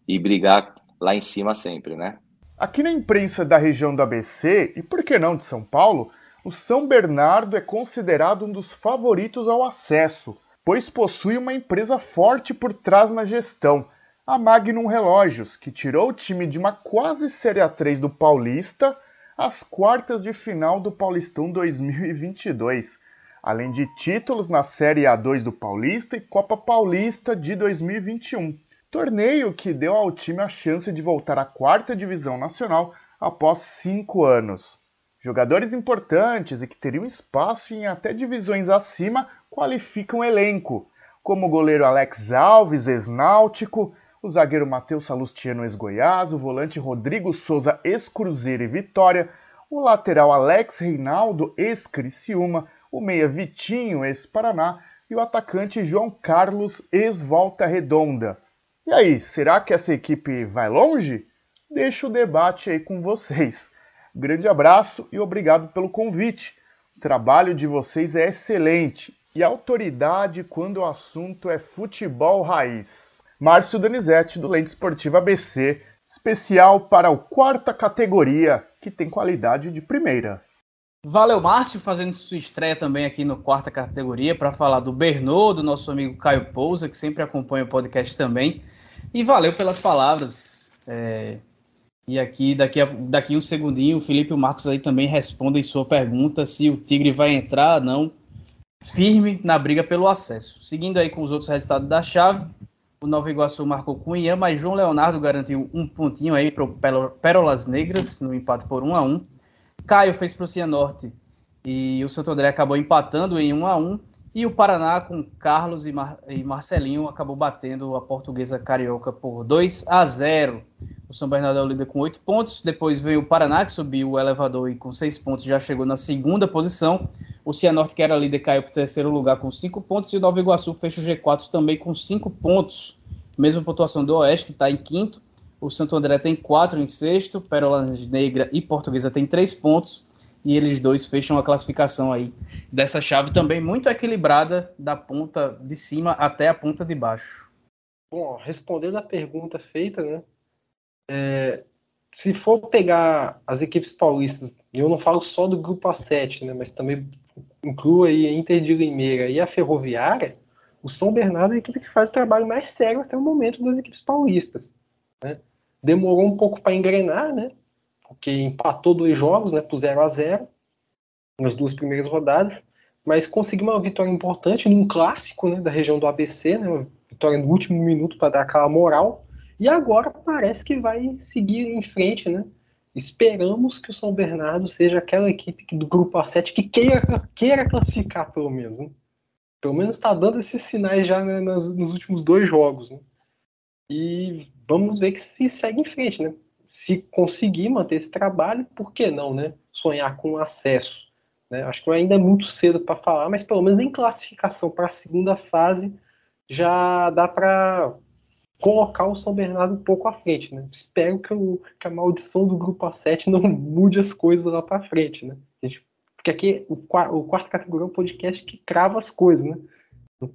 S9: e brigar lá em cima sempre, né?
S8: Aqui na imprensa da região do ABC, e por que não de São Paulo, o São Bernardo é considerado um dos favoritos ao acesso, pois possui uma empresa forte por trás na gestão, a Magnum Relógios, que tirou o time de uma quase Série A3 do Paulista às quartas de final do Paulistão 2022, além de títulos na Série A2 do Paulista e Copa Paulista de 2021. Torneio que deu ao time a chance de voltar à quarta divisão nacional após cinco anos. Jogadores importantes e que teriam espaço em até divisões acima qualificam o elenco, como o goleiro Alex Alves, ex-náutico, o zagueiro Matheus Salustiano ex-Goiás, o volante Rodrigo Souza ex-Cruzeiro e Vitória, o lateral Alex Reinaldo ex-Criciúma, o meia Vitinho ex-Paraná e o atacante João Carlos ex-Volta Redonda. E aí, será que essa equipe vai longe? Deixo o debate aí com vocês. Grande abraço e obrigado pelo convite. O trabalho de vocês é excelente e autoridade quando o assunto é futebol raiz. Márcio Donizete, do Lente Esportiva ABC, especial para o quarta categoria, que tem qualidade de primeira.
S1: Valeu, Márcio, fazendo sua estreia também aqui no quarta categoria para falar do Bernô, do nosso amigo Caio Pousa, que sempre acompanha o podcast também. E valeu pelas palavras. É... E aqui, daqui a daqui um segundinho, o Felipe e o Marcos aí também respondem sua pergunta se o Tigre vai entrar ou não firme na briga pelo acesso. Seguindo aí com os outros resultados da chave, o Nova Iguaçu marcou Ian, mas João Leonardo garantiu um pontinho aí para o Pérolas Negras, no empate por 1 a 1 Caio fez para o Cianorte e o Santo André acabou empatando em 1 a 1 E o Paraná, com Carlos e, Mar e Marcelinho, acabou batendo a portuguesa carioca por 2 a 0 O São Bernardo é líder com 8 pontos. Depois veio o Paraná, que subiu o elevador e com 6 pontos já chegou na segunda posição. O Cianorte, que era líder, caiu para o terceiro lugar com 5 pontos. E o Nova Iguaçu fecha o G4 também com 5 pontos. Mesma pontuação do Oeste, que está em quinto. O Santo André tem 4 em sexto. Pérola Negra e Portuguesa tem 3 pontos. E eles dois fecham a classificação aí dessa chave também muito equilibrada da ponta de cima até a ponta de baixo.
S3: Bom, respondendo a pergunta feita, né? É, se for pegar as equipes paulistas, eu não falo só do grupo A7, né, mas também inclua aí a Inter de Limeira e a Ferroviária, o São Bernardo é a equipe que faz o trabalho mais sério até o momento das equipes paulistas. Né? Demorou um pouco para engrenar, né? Porque empatou dois jogos né, por 0 a 0 nas duas primeiras rodadas, mas conseguiu uma vitória importante num clássico né, da região do ABC, né, uma vitória no último minuto para dar aquela moral, e agora parece que vai seguir em frente, né? Esperamos que o São Bernardo seja aquela equipe do grupo A7 que queira, queira classificar, pelo menos. Né? Pelo menos está dando esses sinais já né, nas, nos últimos dois jogos. Né? E vamos ver que se segue em frente. Né? Se conseguir manter esse trabalho, por que não né? sonhar com acesso? Né? Acho que ainda é muito cedo para falar, mas pelo menos em classificação para a segunda fase já dá para colocar o São Bernardo um pouco à frente, né? Espero que, o, que a maldição do grupo A7 não mude as coisas lá para frente, né? Porque aqui o, o quarto categoria é um podcast que crava as coisas, né? O,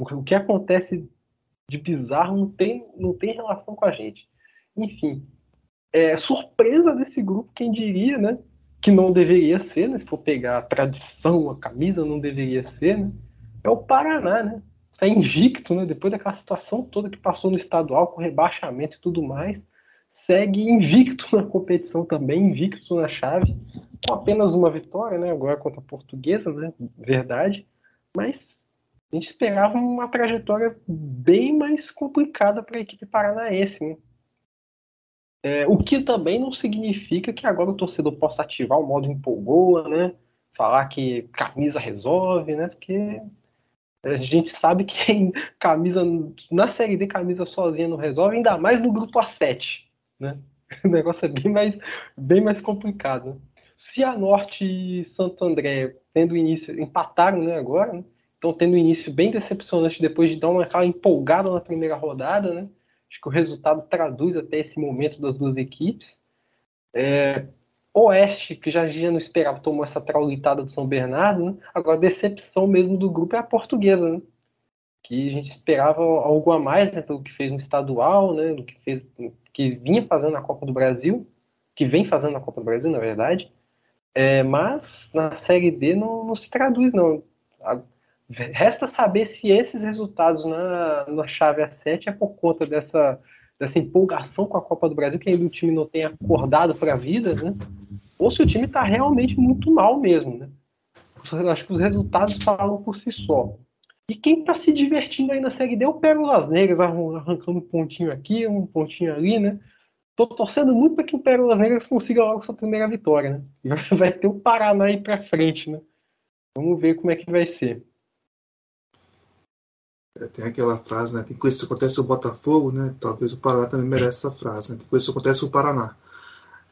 S3: o que acontece de bizarro não tem, não tem relação com a gente. Enfim, é, surpresa desse grupo, quem diria, né? Que não deveria ser, né? Se for pegar a tradição, a camisa, não deveria ser, né? É o Paraná, né? está invicto, né? Depois daquela situação toda que passou no estadual, com rebaixamento e tudo mais, segue invicto na competição também, invicto na chave, com apenas uma vitória, né? Agora contra a Portuguesa, né? Verdade, mas a gente esperava uma trajetória bem mais complicada para a equipe paranaense, né? É, o que também não significa que agora o torcedor possa ativar o modo empolgou, né? Falar que camisa resolve, né? Porque a gente sabe que camisa na série D camisa sozinha não resolve, ainda mais no grupo A7, né? O negócio é bem mais, bem mais complicado. Se a Norte e Santo André tendo início empataram, né, agora, né? Estão tendo início bem decepcionante depois de dar uma aquela empolgada na primeira rodada, né? Acho que o resultado traduz até esse momento das duas equipes. É, Oeste, que já, já não esperava, tomou essa traulitada do São Bernardo, né? Agora a decepção mesmo do grupo é a portuguesa, né? Que a gente esperava algo a mais, né? Pelo que fez no estadual, né? Do que fez, que vinha fazendo na Copa do Brasil, que vem fazendo na Copa do Brasil, na verdade. É, mas na Série D não, não se traduz, não. Resta saber se esses resultados na, na chave A7 é por conta dessa, dessa empolgação com a Copa do Brasil, que ainda o time não tem acordado para a vida, né? ou se o time está realmente muito mal mesmo. Né? Acho que os resultados falam por si só. E quem está se divertindo aí na Série D é o Pérolas Negras, arrancando um pontinho aqui, um pontinho ali, né? Tô torcendo muito para que o Pérolas Negras consiga logo sua primeira vitória, né? Vai ter o Paraná aí para frente, né? Vamos ver como é que vai ser.
S2: É, tem aquela frase, né? Tem coisa que acontece no Botafogo, né? Talvez o Paraná também merece essa frase, né? Tem coisa que acontece no Paraná.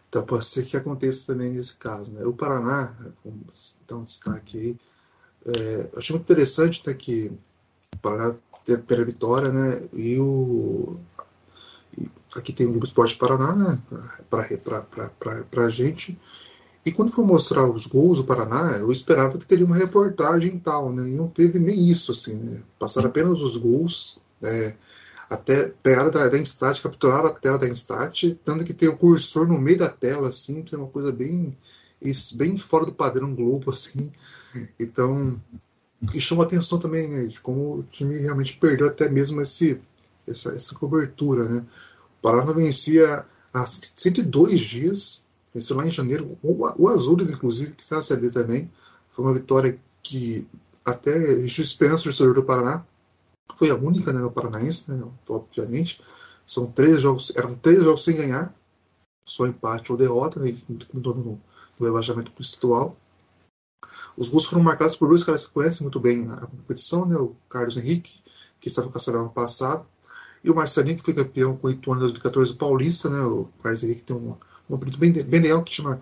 S2: Então pode ser que aconteça também nesse caso, né? O Paraná, vamos dar um destaque aí. É, eu achei muito interessante até que o Paraná teve a primeira vitória, né? E o. E aqui tem o Grupo Esporte Paraná, né? Para a gente. E quando foi mostrar os gols do Paraná, eu esperava que teria uma reportagem e tal, né? E não teve nem isso, assim, né? Passaram apenas os gols, né? até pegaram da, da Instat, capturaram a tela da Instat, tanto que tem o cursor no meio da tela, assim, que é uma coisa bem, bem fora do padrão Globo, assim. Então, e chama atenção também, né, de como o time realmente perdeu até mesmo esse, essa, essa cobertura, né. O Paraná vencia há 102 dias, venceu lá em janeiro, o, o Azules, inclusive, que está na CD também, foi uma vitória que até existe esperança do torcedor do Paraná, foi a única né, no Paranaense, né, obviamente. São três jogos, eram três jogos sem ganhar, só empate ou derrota, né, no, no, no rebaixamento estadual. Os gols foram marcados por dois caras que conhecem muito bem a competição, né, o Carlos Henrique, que estava no Castelão ano passado, e o Marcelinho, que foi campeão com o Ituano em 2014 paulista. Né, o Carlos Henrique tem um, um apelido bem, bem legal que chama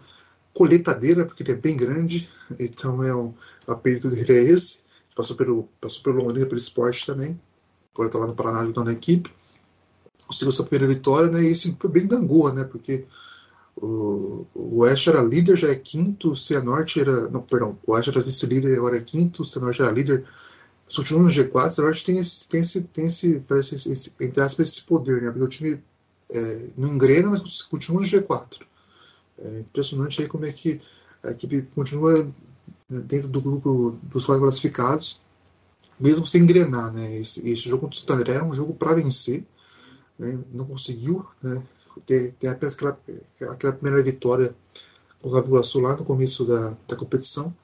S2: coletadeira, porque ele é bem grande, então é um, apelido dele é esse passou pelo, passou pelo Londrina, pelo esporte também. Agora está lá no Paraná ajudando a equipe. Conseguiu sua primeira vitória, né? E isso foi bem gangorra, né? Porque o, o Oeste era líder, já é quinto, o Cianorte era. Não, perdão, o Oeste era vice-líder, agora é quinto, o Cianorte era líder. Continua no G4, o Cianorte tem esse, tem esse, tem esse, parece esse, entre aspas, esse poder, né? Porque o time é, não engrena, mas continua no G4. É impressionante aí como é que a equipe continua dentro do grupo dos quatro classificados, mesmo sem engrenar. Né? Esse, esse jogo contra o Santo André é um jogo para vencer, né? não conseguiu né? ter, ter apenas aquela, aquela primeira vitória contra o Iguaçu lá no começo da, da competição.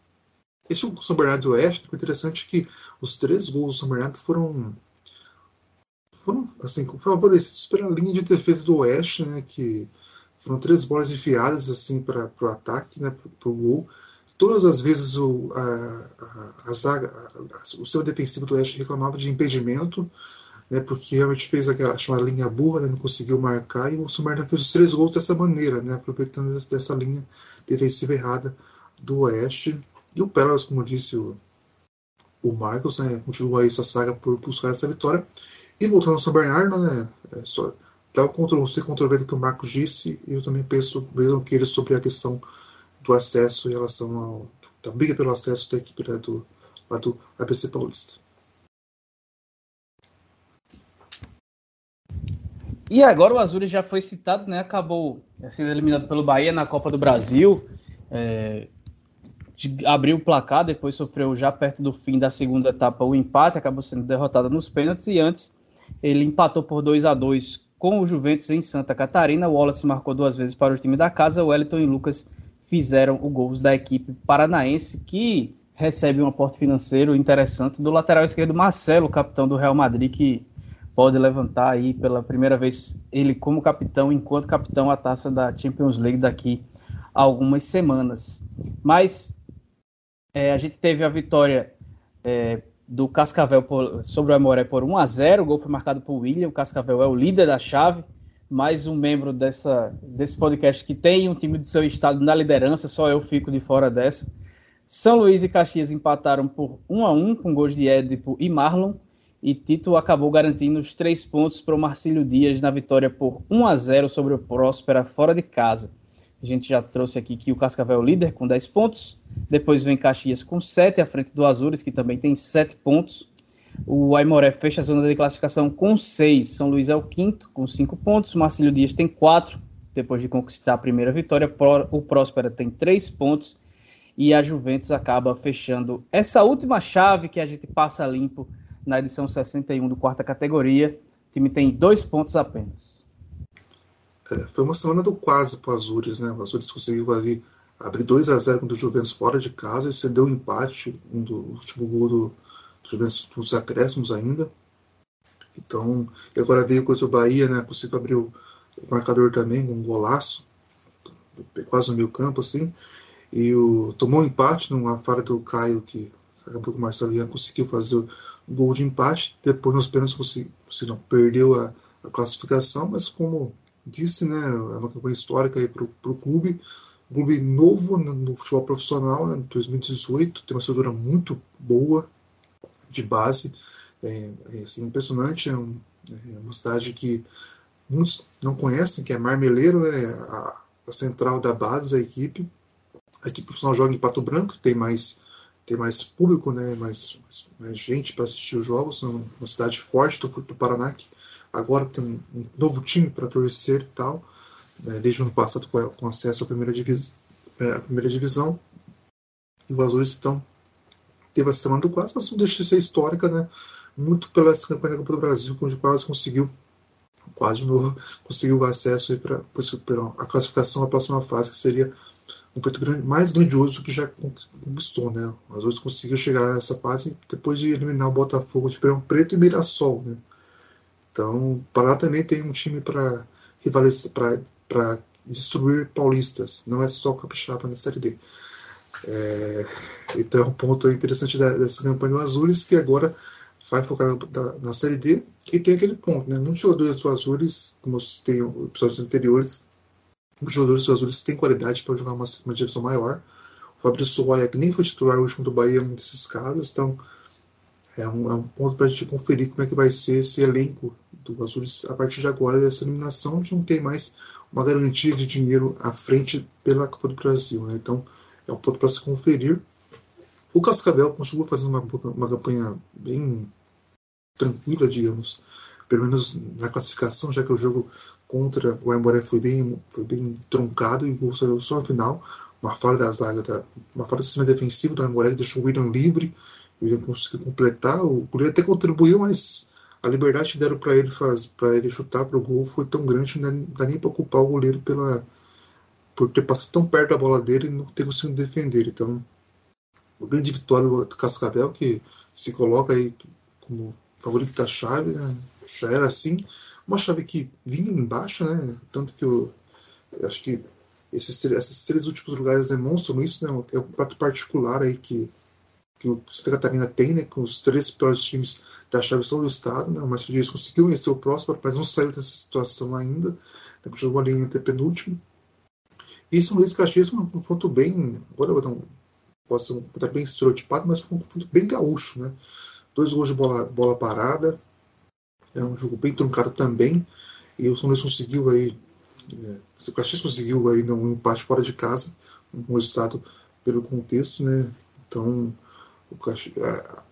S2: Esse jogo com o São Bernardo do Oeste, foi interessante que os três gols do São Bernardo foram foram assim favorecidos pela linha de defesa do Oeste, né, que foram três bolas enfiadas assim para o ataque, né, para o gol todas as vezes o, a, a, a zaga, a, o seu defensivo do Oeste reclamava de impedimento, né, porque realmente fez aquela chamada linha burra, né, não conseguiu marcar, e o Sumarna fez os três gols dessa maneira, né, aproveitando dessa linha defensiva errada do Oeste. E o Pérolas, como disse o, o Marcos, né, continua essa saga por buscar essa vitória. E voltando São Bernardo, né, é só, dá o controle, você controverso que o Marcos disse, e eu também penso mesmo que ele sobre a questão do acesso em relação ao, da briga pelo acesso da equipe né, do, lá do ABC Paulista.
S1: E agora o Azul já foi citado, né? Acabou sendo eliminado pelo Bahia na Copa do Brasil. É, abriu o placar, depois sofreu já perto do fim da segunda etapa o empate, acabou sendo derrotado nos pênaltis e antes ele empatou por 2 a 2 com o Juventus em Santa Catarina. O Wallace marcou duas vezes para o time da casa, o Wellington e Lucas fizeram o gols da equipe paranaense, que recebe um aporte financeiro interessante do lateral esquerdo Marcelo, capitão do Real Madrid, que pode levantar aí pela primeira vez ele como capitão, enquanto capitão, a taça da Champions League daqui a algumas semanas. Mas é, a gente teve a vitória é, do Cascavel por, sobre o Amoré por 1 a 0 o gol foi marcado por William, o Cascavel é o líder da chave, mais um membro dessa, desse podcast que tem um time do seu estado na liderança, só eu fico de fora dessa. São Luís e Caxias empataram por 1 a 1 com gols de Édipo e Marlon, e Tito acabou garantindo os três pontos para o Marcílio Dias na vitória por 1 a 0 sobre o Próspera fora de casa. A gente já trouxe aqui que o Cascavel é o líder com 10 pontos. Depois vem Caxias com 7, à frente do Azures, que também tem 7 pontos. O Aimoré fecha a zona de classificação com 6. São Luís é o quinto, com 5 pontos. Marcílio Dias tem 4, depois de conquistar a primeira vitória. O Próspera tem 3 pontos. E a Juventus acaba fechando essa última chave que a gente passa limpo na edição 61 do quarta categoria. O time tem 2 pontos apenas.
S2: É, foi uma semana do quase para o Azures, né? O Azures conseguiu ali abrir 2 a 0 contra o Juventus fora de casa e cedeu um empate, um do último gol do, dos acréscimos ainda. Então, e agora veio contra o Bahia, né? Conseguiu abrir o, marcador também, com um golaço, quase no meio campo, assim. E o, tomou um empate numa falha do Caio, que acabou com o Marcelinho conseguiu fazer o gol de empate. Depois, nos pênaltis, conseguiu, não, perdeu a, a, classificação, mas como disse, né? É uma campanha histórica para o clube. Clube novo no, futebol profissional, né, 2018, tem uma estrutura muito boa, de base. É, é assim, impressionante, é, um, é, uma cidade que muitos não conhecem, que é Marmeleiro, é a, a central da base da equipe. A equipe profissional joga em Pato Branco, tem mais tem mais público, né, mais, mais, mais gente para assistir os jogos, uma cidade forte do, do Paraná, que agora tem um, um novo time para torcer e tal, né, desde o ano passado com, com acesso à primeira, divis, é, à primeira divisão, e os Azuis estão teve a semana do quase, mas não deixa de ser histórica, né? Muito pela essa campanha da Copa do Brasil, onde quase conseguiu, quase de novo, conseguiu o acesso para a classificação à próxima fase, que seria um feito grande, mais grandioso que já conquistou, né? As outras conseguiu chegar nessa fase depois de eliminar o Botafogo de Ribeirão Preto e Mirassol, né? Então, Paraná também tem um time para rivalizar, para destruir paulistas, não é só o Capixaba na Série D. É, então é um ponto interessante dessa campanha do Azures, que agora vai focar na, na, Série D, e tem aquele ponto, né? Muitos jogadores do Azures, como eu citei em episódios anteriores, os jogadores do Azures têm qualidade para jogar uma, uma divisão maior. O Fabrício Soaia, que nem foi titular hoje contra o Bahia, é um desses casos, então é um, é um ponto para a gente conferir como é que vai ser esse elenco do Azures a partir de agora, dessa eliminação, não tem mais uma garantia de dinheiro à frente pela Copa do Brasil, né? Então, é um ponto para se conferir. O Cascavel continua fazendo uma, uma campanha bem tranquila, digamos, pelo menos na classificação, já que o jogo contra o Aimoré foi bem, foi bem truncado e o gol saiu só no final. Uma falha da zaga, da, uma falha do sistema defensivo do que deixou o William livre. O William conseguiu completar. O goleiro até contribuiu, mas a liberdade que deram para ele, para ele chutar para o gol foi tão grande, não dá nem para culpar o goleiro pela, por ter passado tão perto da bola dele e não ter conseguido defender. Então, o grande vitória do Cascavel, que se coloca aí como favorito da chave, né? já era assim. Uma chave que vinha embaixo, né? Tanto que eu, eu acho que esses, esses três últimos lugares demonstram isso, né? É um prato particular aí que, que o Santa Catarina tem, né? Com os três piores times da chave são do estado, né? O Marcelo Dias conseguiu vencer o próximo, mas não saiu dessa situação ainda. Né? Jogou ali entre penúltimo. E São Luís Caxias um confronto bem. Agora eu não posso estar bem estereotipado, mas foi um confronto bem gaúcho, né? Dois gols de bola, bola parada. É um jogo bem truncado também. E o São Luís conseguiu aí. É, o Caxias conseguiu aí um empate fora de casa, um resultado pelo contexto, né? Então, a,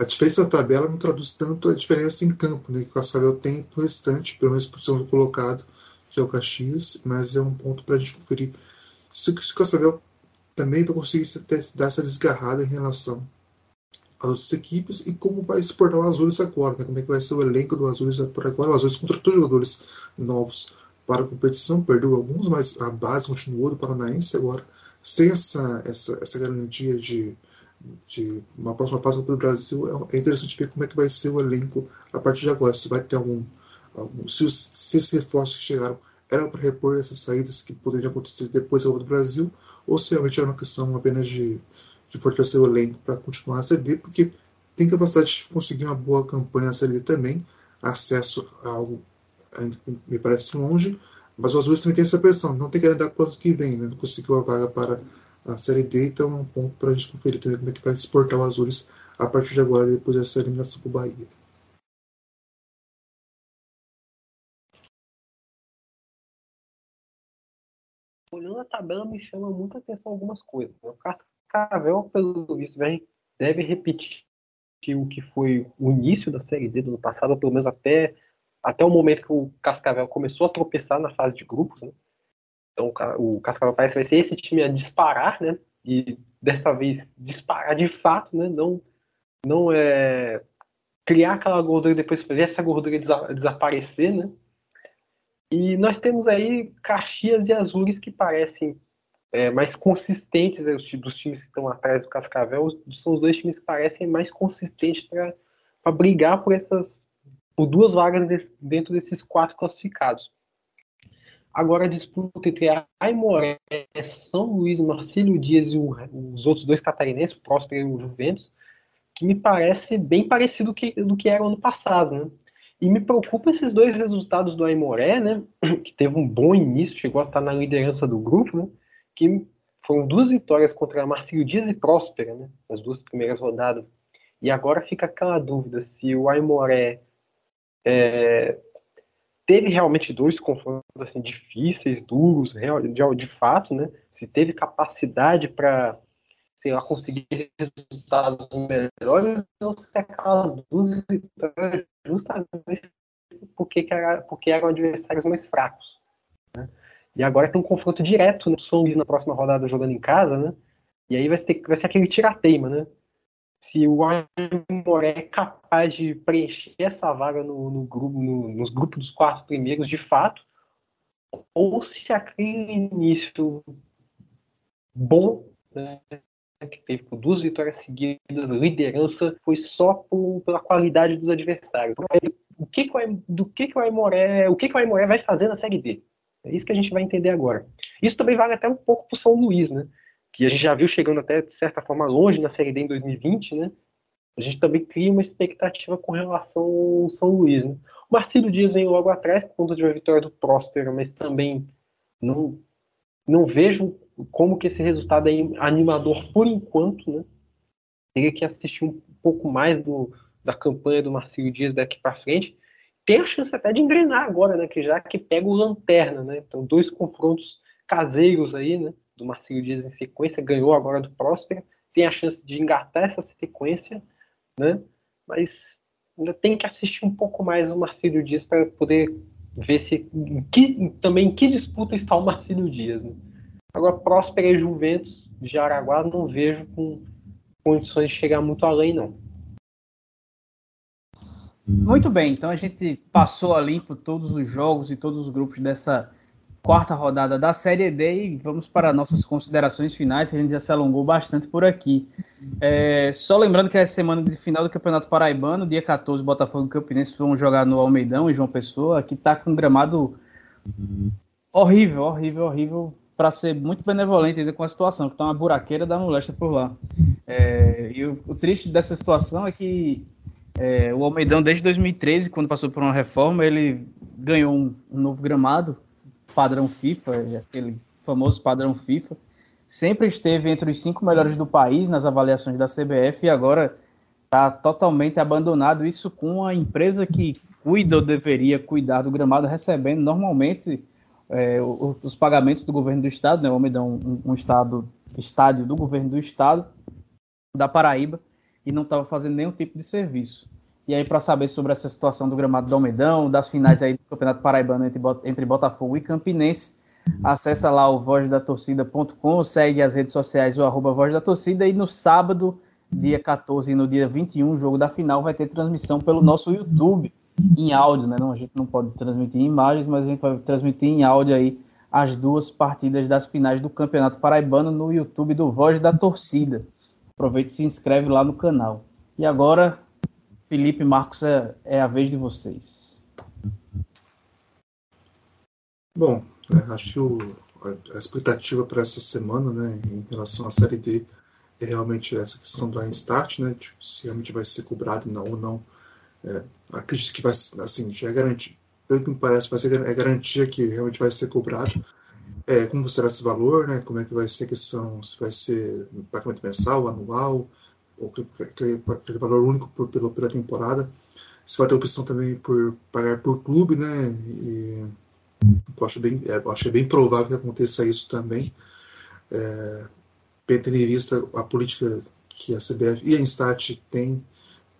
S2: a diferença da tabela não traduz tanto a diferença em campo, né? Que o Cascavel tem pro restante, pelo menos por ser colocado que é o Caxias, mas é um ponto para a gente conferir se o Cascavel também vai conseguir dar essa desgarrada em relação às outras equipes e como vai se portar o Azures agora, né? como é que vai ser o elenco do Azures por agora. O Azures contratou jogadores novos para a competição, perdeu alguns, mas a base continuou do Paranaense agora, sem essa, essa, essa garantia de, de uma próxima fase do Brasil. É interessante ver como é que vai ser o elenco a partir de agora, se vai ter algum se, os, se esses reforços que chegaram eram para repor essas saídas que poderiam acontecer depois da Copa do Brasil, ou se realmente era uma questão apenas de, de fortalecer o elenco para continuar a CD, porque tem capacidade de conseguir uma boa campanha na Série também, acesso a algo me parece longe, mas o Azul também tem essa pressão, não tem que andar para o ano que vem, né? não conseguiu a vaga para a Série D, então é um ponto para a gente conferir também como é que vai se portar o Azures a partir de agora, depois dessa eliminação para o Bahia.
S3: olhando a tabela, me chama muita atenção algumas coisas. Né? O Cascavel, pelo visto, deve repetir o que foi o início da Série D do ano passado, pelo menos até, até o momento que o Cascavel começou a tropeçar na fase de grupos. Né? Então o Cascavel parece vai ser esse time a disparar, né? E dessa vez disparar de fato, né? Não, não é criar aquela gordura e depois ver essa gordura desaparecer, né? E nós temos aí Caxias e Azures que parecem é, mais consistentes, né, dos times que estão atrás do Cascavel, são os dois times que parecem mais consistentes para brigar por essas por duas vagas dentro desses quatro classificados. Agora a disputa entre a Aimoré, São Luís, Marcílio Dias e o, os outros dois catarinenses, o Próspero e o Juventus, que me parece bem parecido que, do que era o ano passado, né? E me preocupa esses dois resultados do Aimoré, né? Que teve um bom início, chegou a estar na liderança do grupo, né? Que foram duas vitórias contra Marcílio Dias e Próspera, né? Nas duas primeiras rodadas. E agora fica aquela dúvida se o Aimoré é, teve realmente dois confrontos assim difíceis, duros, de, de fato, né? Se teve capacidade para sei lá, conseguir resultados melhores ou se aquelas duas vitórias justamente porque, era, porque eram adversários mais fracos. Né? E agora tem um confronto direto, né? O São Luís na próxima rodada jogando em casa, né? E aí vai ser, vai ser aquele tirateima, né? Se o Aimoré é capaz de preencher essa vaga no, no grupo, no, nos grupos dos quatro primeiros de fato, ou se aquele início bom né, que teve por duas vitórias seguidas, liderança, foi só por, pela qualidade dos adversários. O que, que o, do que, que o Aimoré, o que, que o Aimoré vai fazer na Série D? É isso que a gente vai entender agora. Isso também vale até um pouco para o São Luís, né? Que a gente já viu chegando até, de certa forma, longe na Série D em 2020, né? A gente também cria uma expectativa com relação ao São Luís, né? O Marcílio Dias vem logo atrás por conta de uma vitória do Próspero, mas também não, não vejo como que esse resultado é animador por enquanto, né? Teria que assistir um pouco mais do, da campanha do Marcelo Dias daqui para frente. Tem a chance até de engrenar agora, né? Que já que pega o Lanterna, né? Então, dois confrontos caseiros aí, né? Do Marcelo Dias em sequência, ganhou agora do Próspera. Tem a chance de engatar essa sequência, né? Mas ainda tem que assistir um pouco mais o Marcelo Dias para poder ver se em que, também em que disputa está o Marcelo Dias, né? Agora, Próspera e Juventus de Araguá não vejo com condições de chegar muito além, não.
S1: Muito bem, então a gente passou a limpo todos os jogos e todos os grupos dessa quarta rodada da Série D e vamos para nossas considerações finais, que a gente já se alongou bastante por aqui. É, só lembrando que é a semana de final do Campeonato Paraibano, dia 14, Botafogo e Campinense vão jogar no Almeidão, em João Pessoa, que está com um gramado horrível, horrível, horrível para ser muito benevolente ainda com a situação, que está uma buraqueira da moléstia por lá. É, e o, o, triste dessa situação é que é, o Almeidão, desde 2013, quando passou por uma reforma, ele ganhou um, um novo gramado, padrão FIFA, aquele famoso padrão FIFA. Sempre esteve entre os cinco melhores do país nas avaliações da CBF e agora está totalmente abandonado. Isso com a empresa que cuida ou deveria cuidar do gramado recebendo normalmente é, os pagamentos do governo do estado, né? O Almedão, um, um estado, estádio do governo do estado da Paraíba e não estava fazendo nenhum tipo de serviço. E aí, para saber sobre essa situação do gramado do Almedão, das finais aí do Campeonato Paraibano entre, entre Botafogo e Campinense, acessa lá o vozdatorcida.com, segue as redes sociais, o arroba Voz da Torcida, e no sábado, dia 14 e no dia 21, o jogo da final vai ter transmissão pelo nosso YouTube em áudio, né? Não, a gente não pode transmitir em imagens, mas a gente vai transmitir em áudio aí as duas partidas das finais do Campeonato Paraibano no YouTube do Voz da Torcida. Aproveite e se inscreve lá no canal. E agora, Felipe Marcos, é, é a vez de vocês.
S2: Bom, é, acho que o, a, expectativa para essa semana, né, em relação à Série D, é realmente essa questão do start, né, tipo, se realmente vai ser cobrado não, ou não é, acredito que vai, assim, já é garantido, pelo que me parece, vai ser é garantia que realmente vai ser cobrado. É, como será esse valor, né? Como é que vai ser a questão, se vai ser pagamento mensal, anual, ou aquele, aquele valor único por, pela, pela temporada. Se vai ter opção também por pagar por clube, né? E Eu acho bem, é, eu acho bem provável que aconteça isso também. É, tendo em vista a política que a CBF e a Instat têm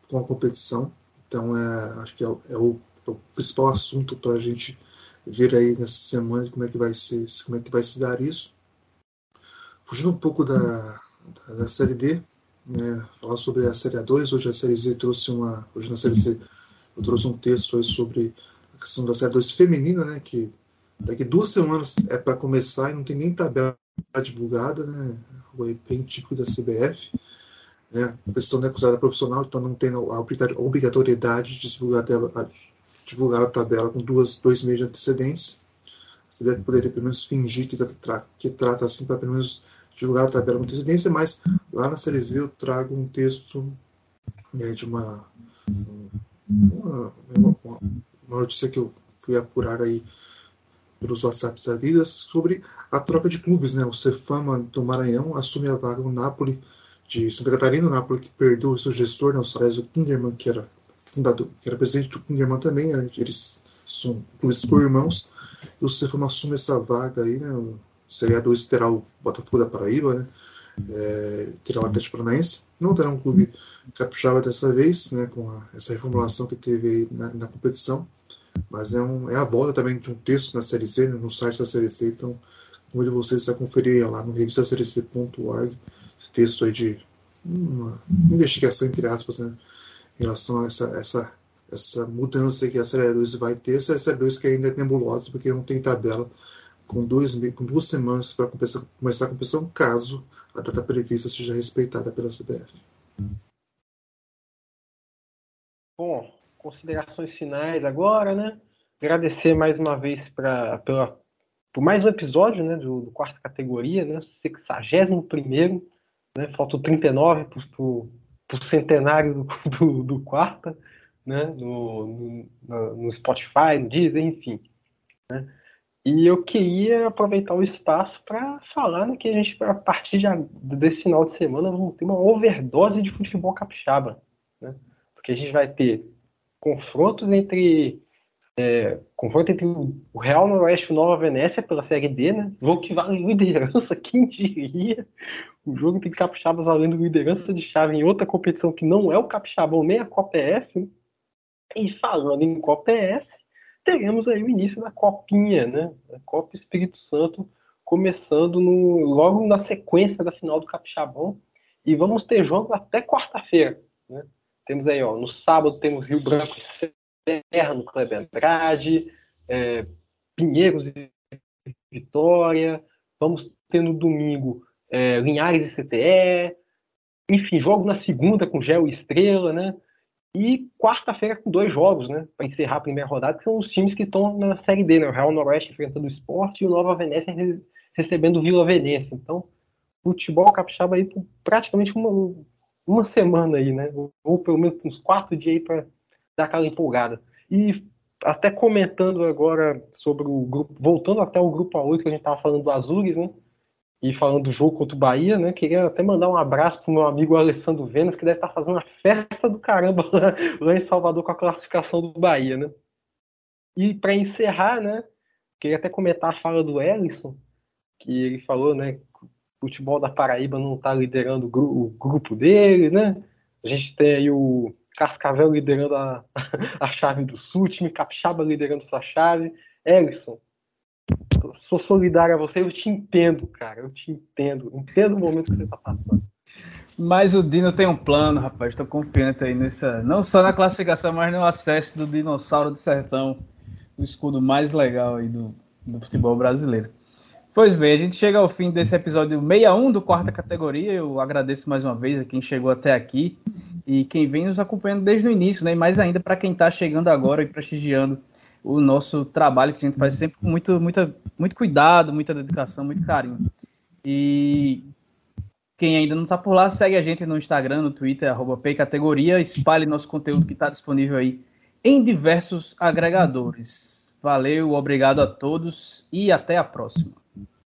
S2: com a competição. Então, é, acho que é, é, o, é o, principal assunto para a gente ver aí nessa semana como é que vai ser, como é que vai se dar isso. Fugindo um pouco da, da Série D, né, falar sobre a Série A2, hoje a Série Z trouxe uma, hoje na Série Z eu trouxe um texto sobre a questão da Série 2 feminina, né, que daqui duas semanas é para começar e não tem nem tabela divulgada, né, algo bem típico da CBF. Né, a questão é acusada profissional, então não tem a obrigatoriedade de divulgar a, tabela, divulgar a tabela com duas, dois meses de antecedência. A CBF poderia pelo menos fingir que, tra que trata assim para pelo menos divulgar a tabela com antecedência, mas lá na Z eu trago um texto né, de uma, uma, uma, uma notícia que eu fui apurar aí pelos WhatsApps da vida sobre a troca de clubes, né? O Cefama do Maranhão assume a vaga no Napoli de Santa Catarina, o Napoli que perdeu o seu gestor, né, o Salésio Kinderman, que era fundador, que era presidente do Kinderman também, né, eles são clubes por irmãos, e o Cefama assume essa vaga aí, né? Seria dois terá o Botafogo da Paraíba, né? É, terá o Atlético Paranaense. Não terá um clube capixaba dessa vez, né? Com a, essa reformulação que teve aí na, na competição mas é, um, é a volta também de um texto na Série C, né, no site da Série C, então convido vocês a conferir lá no revistasérie.org esse texto aí de uma investigação, entre aspas, né, em relação a essa, essa, essa mudança que a Série 2 vai ter, essa Série 2 que ainda é nebulosa, porque não tem tabela com, dois, com duas semanas para começar a competição, caso a data prevista seja respeitada pela CBF.
S3: Bom, considerações finais agora, né? Agradecer mais uma vez pra, pela, por mais um episódio né, do, do quarta categoria, né? 61 primeiro, né? Faltam 39 para o centenário do, do, do, quarta, né? No, no, no Spotify, no Deezer, enfim. Né? E eu queria aproveitar o espaço para falar né, que a gente, a partir de, desse final de semana, vamos ter uma overdose de futebol capixaba. Né? Porque a gente vai ter confrontos entre é, confronto entre o Real Noroeste e o Nova Venécia pela Série D, né? Jogo que vale liderança, quem diria? O jogo tem capixabas valendo liderança de chave em outra competição que não é o capixabão nem a Copa ES. Né? E falando em Copa ES, teremos aí o início da Copinha, né? A Copa Espírito Santo começando no, logo na sequência da final do Capixabão. E vamos ter jogo até quarta-feira, né? Temos aí, ó, no sábado temos Rio Branco e Serra no Kleber Andrade, é, Pinheiros e Vitória. Vamos ter no domingo é, Linhares e CTE. Enfim, jogo na segunda com Gel e Estrela, né? E quarta-feira com dois jogos, né? Para encerrar a primeira rodada, que são os times que estão na Série D, né? O Real Noroeste enfrentando o Esporte e o Nova Venécia recebendo o Vila Veneza. Então, futebol capixaba aí por praticamente uma, uma semana aí, né? Ou pelo menos uns quatro dias aí para dar aquela empolgada. E até comentando agora sobre o grupo, voltando até o grupo A8 que a gente estava falando do Azures, né? E falando do jogo contra o Bahia, né? Queria até mandar um abraço pro meu amigo Alessandro Venas, que deve estar tá fazendo uma festa do caramba lá, lá em Salvador com a classificação do Bahia, né? E para encerrar, né? Queria até comentar a fala do Ellison, que ele falou, né? futebol da Paraíba não está liderando o, gru o, grupo dele, né? A gente tem aí o Cascavel liderando a, a chave do Sul, time Capixaba liderando sua chave. Ellison, sou solidário a você, eu te entendo, cara, eu te entendo. Entendo o momento que você está passando.
S1: Mas o Dino tem um plano, rapaz. Estou confiante aí nessa. Não só na classificação, mas no acesso do Dinossauro do Sertão, o escudo mais legal aí do, do futebol brasileiro. Pois bem, a gente chega ao fim desse episódio 61 do quarta categoria. Eu agradeço mais uma vez a quem chegou até aqui e quem vem nos acompanhando desde o início, né? E mais ainda para quem está chegando agora e prestigiando o nosso trabalho que a gente faz sempre com muito, muita, muito cuidado, muita dedicação, muito carinho. E quem ainda não está por lá, segue a gente no Instagram, no Twitter, arroba espalhe nosso conteúdo que está disponível aí em diversos agregadores. Valeu, obrigado a todos e até a próxima.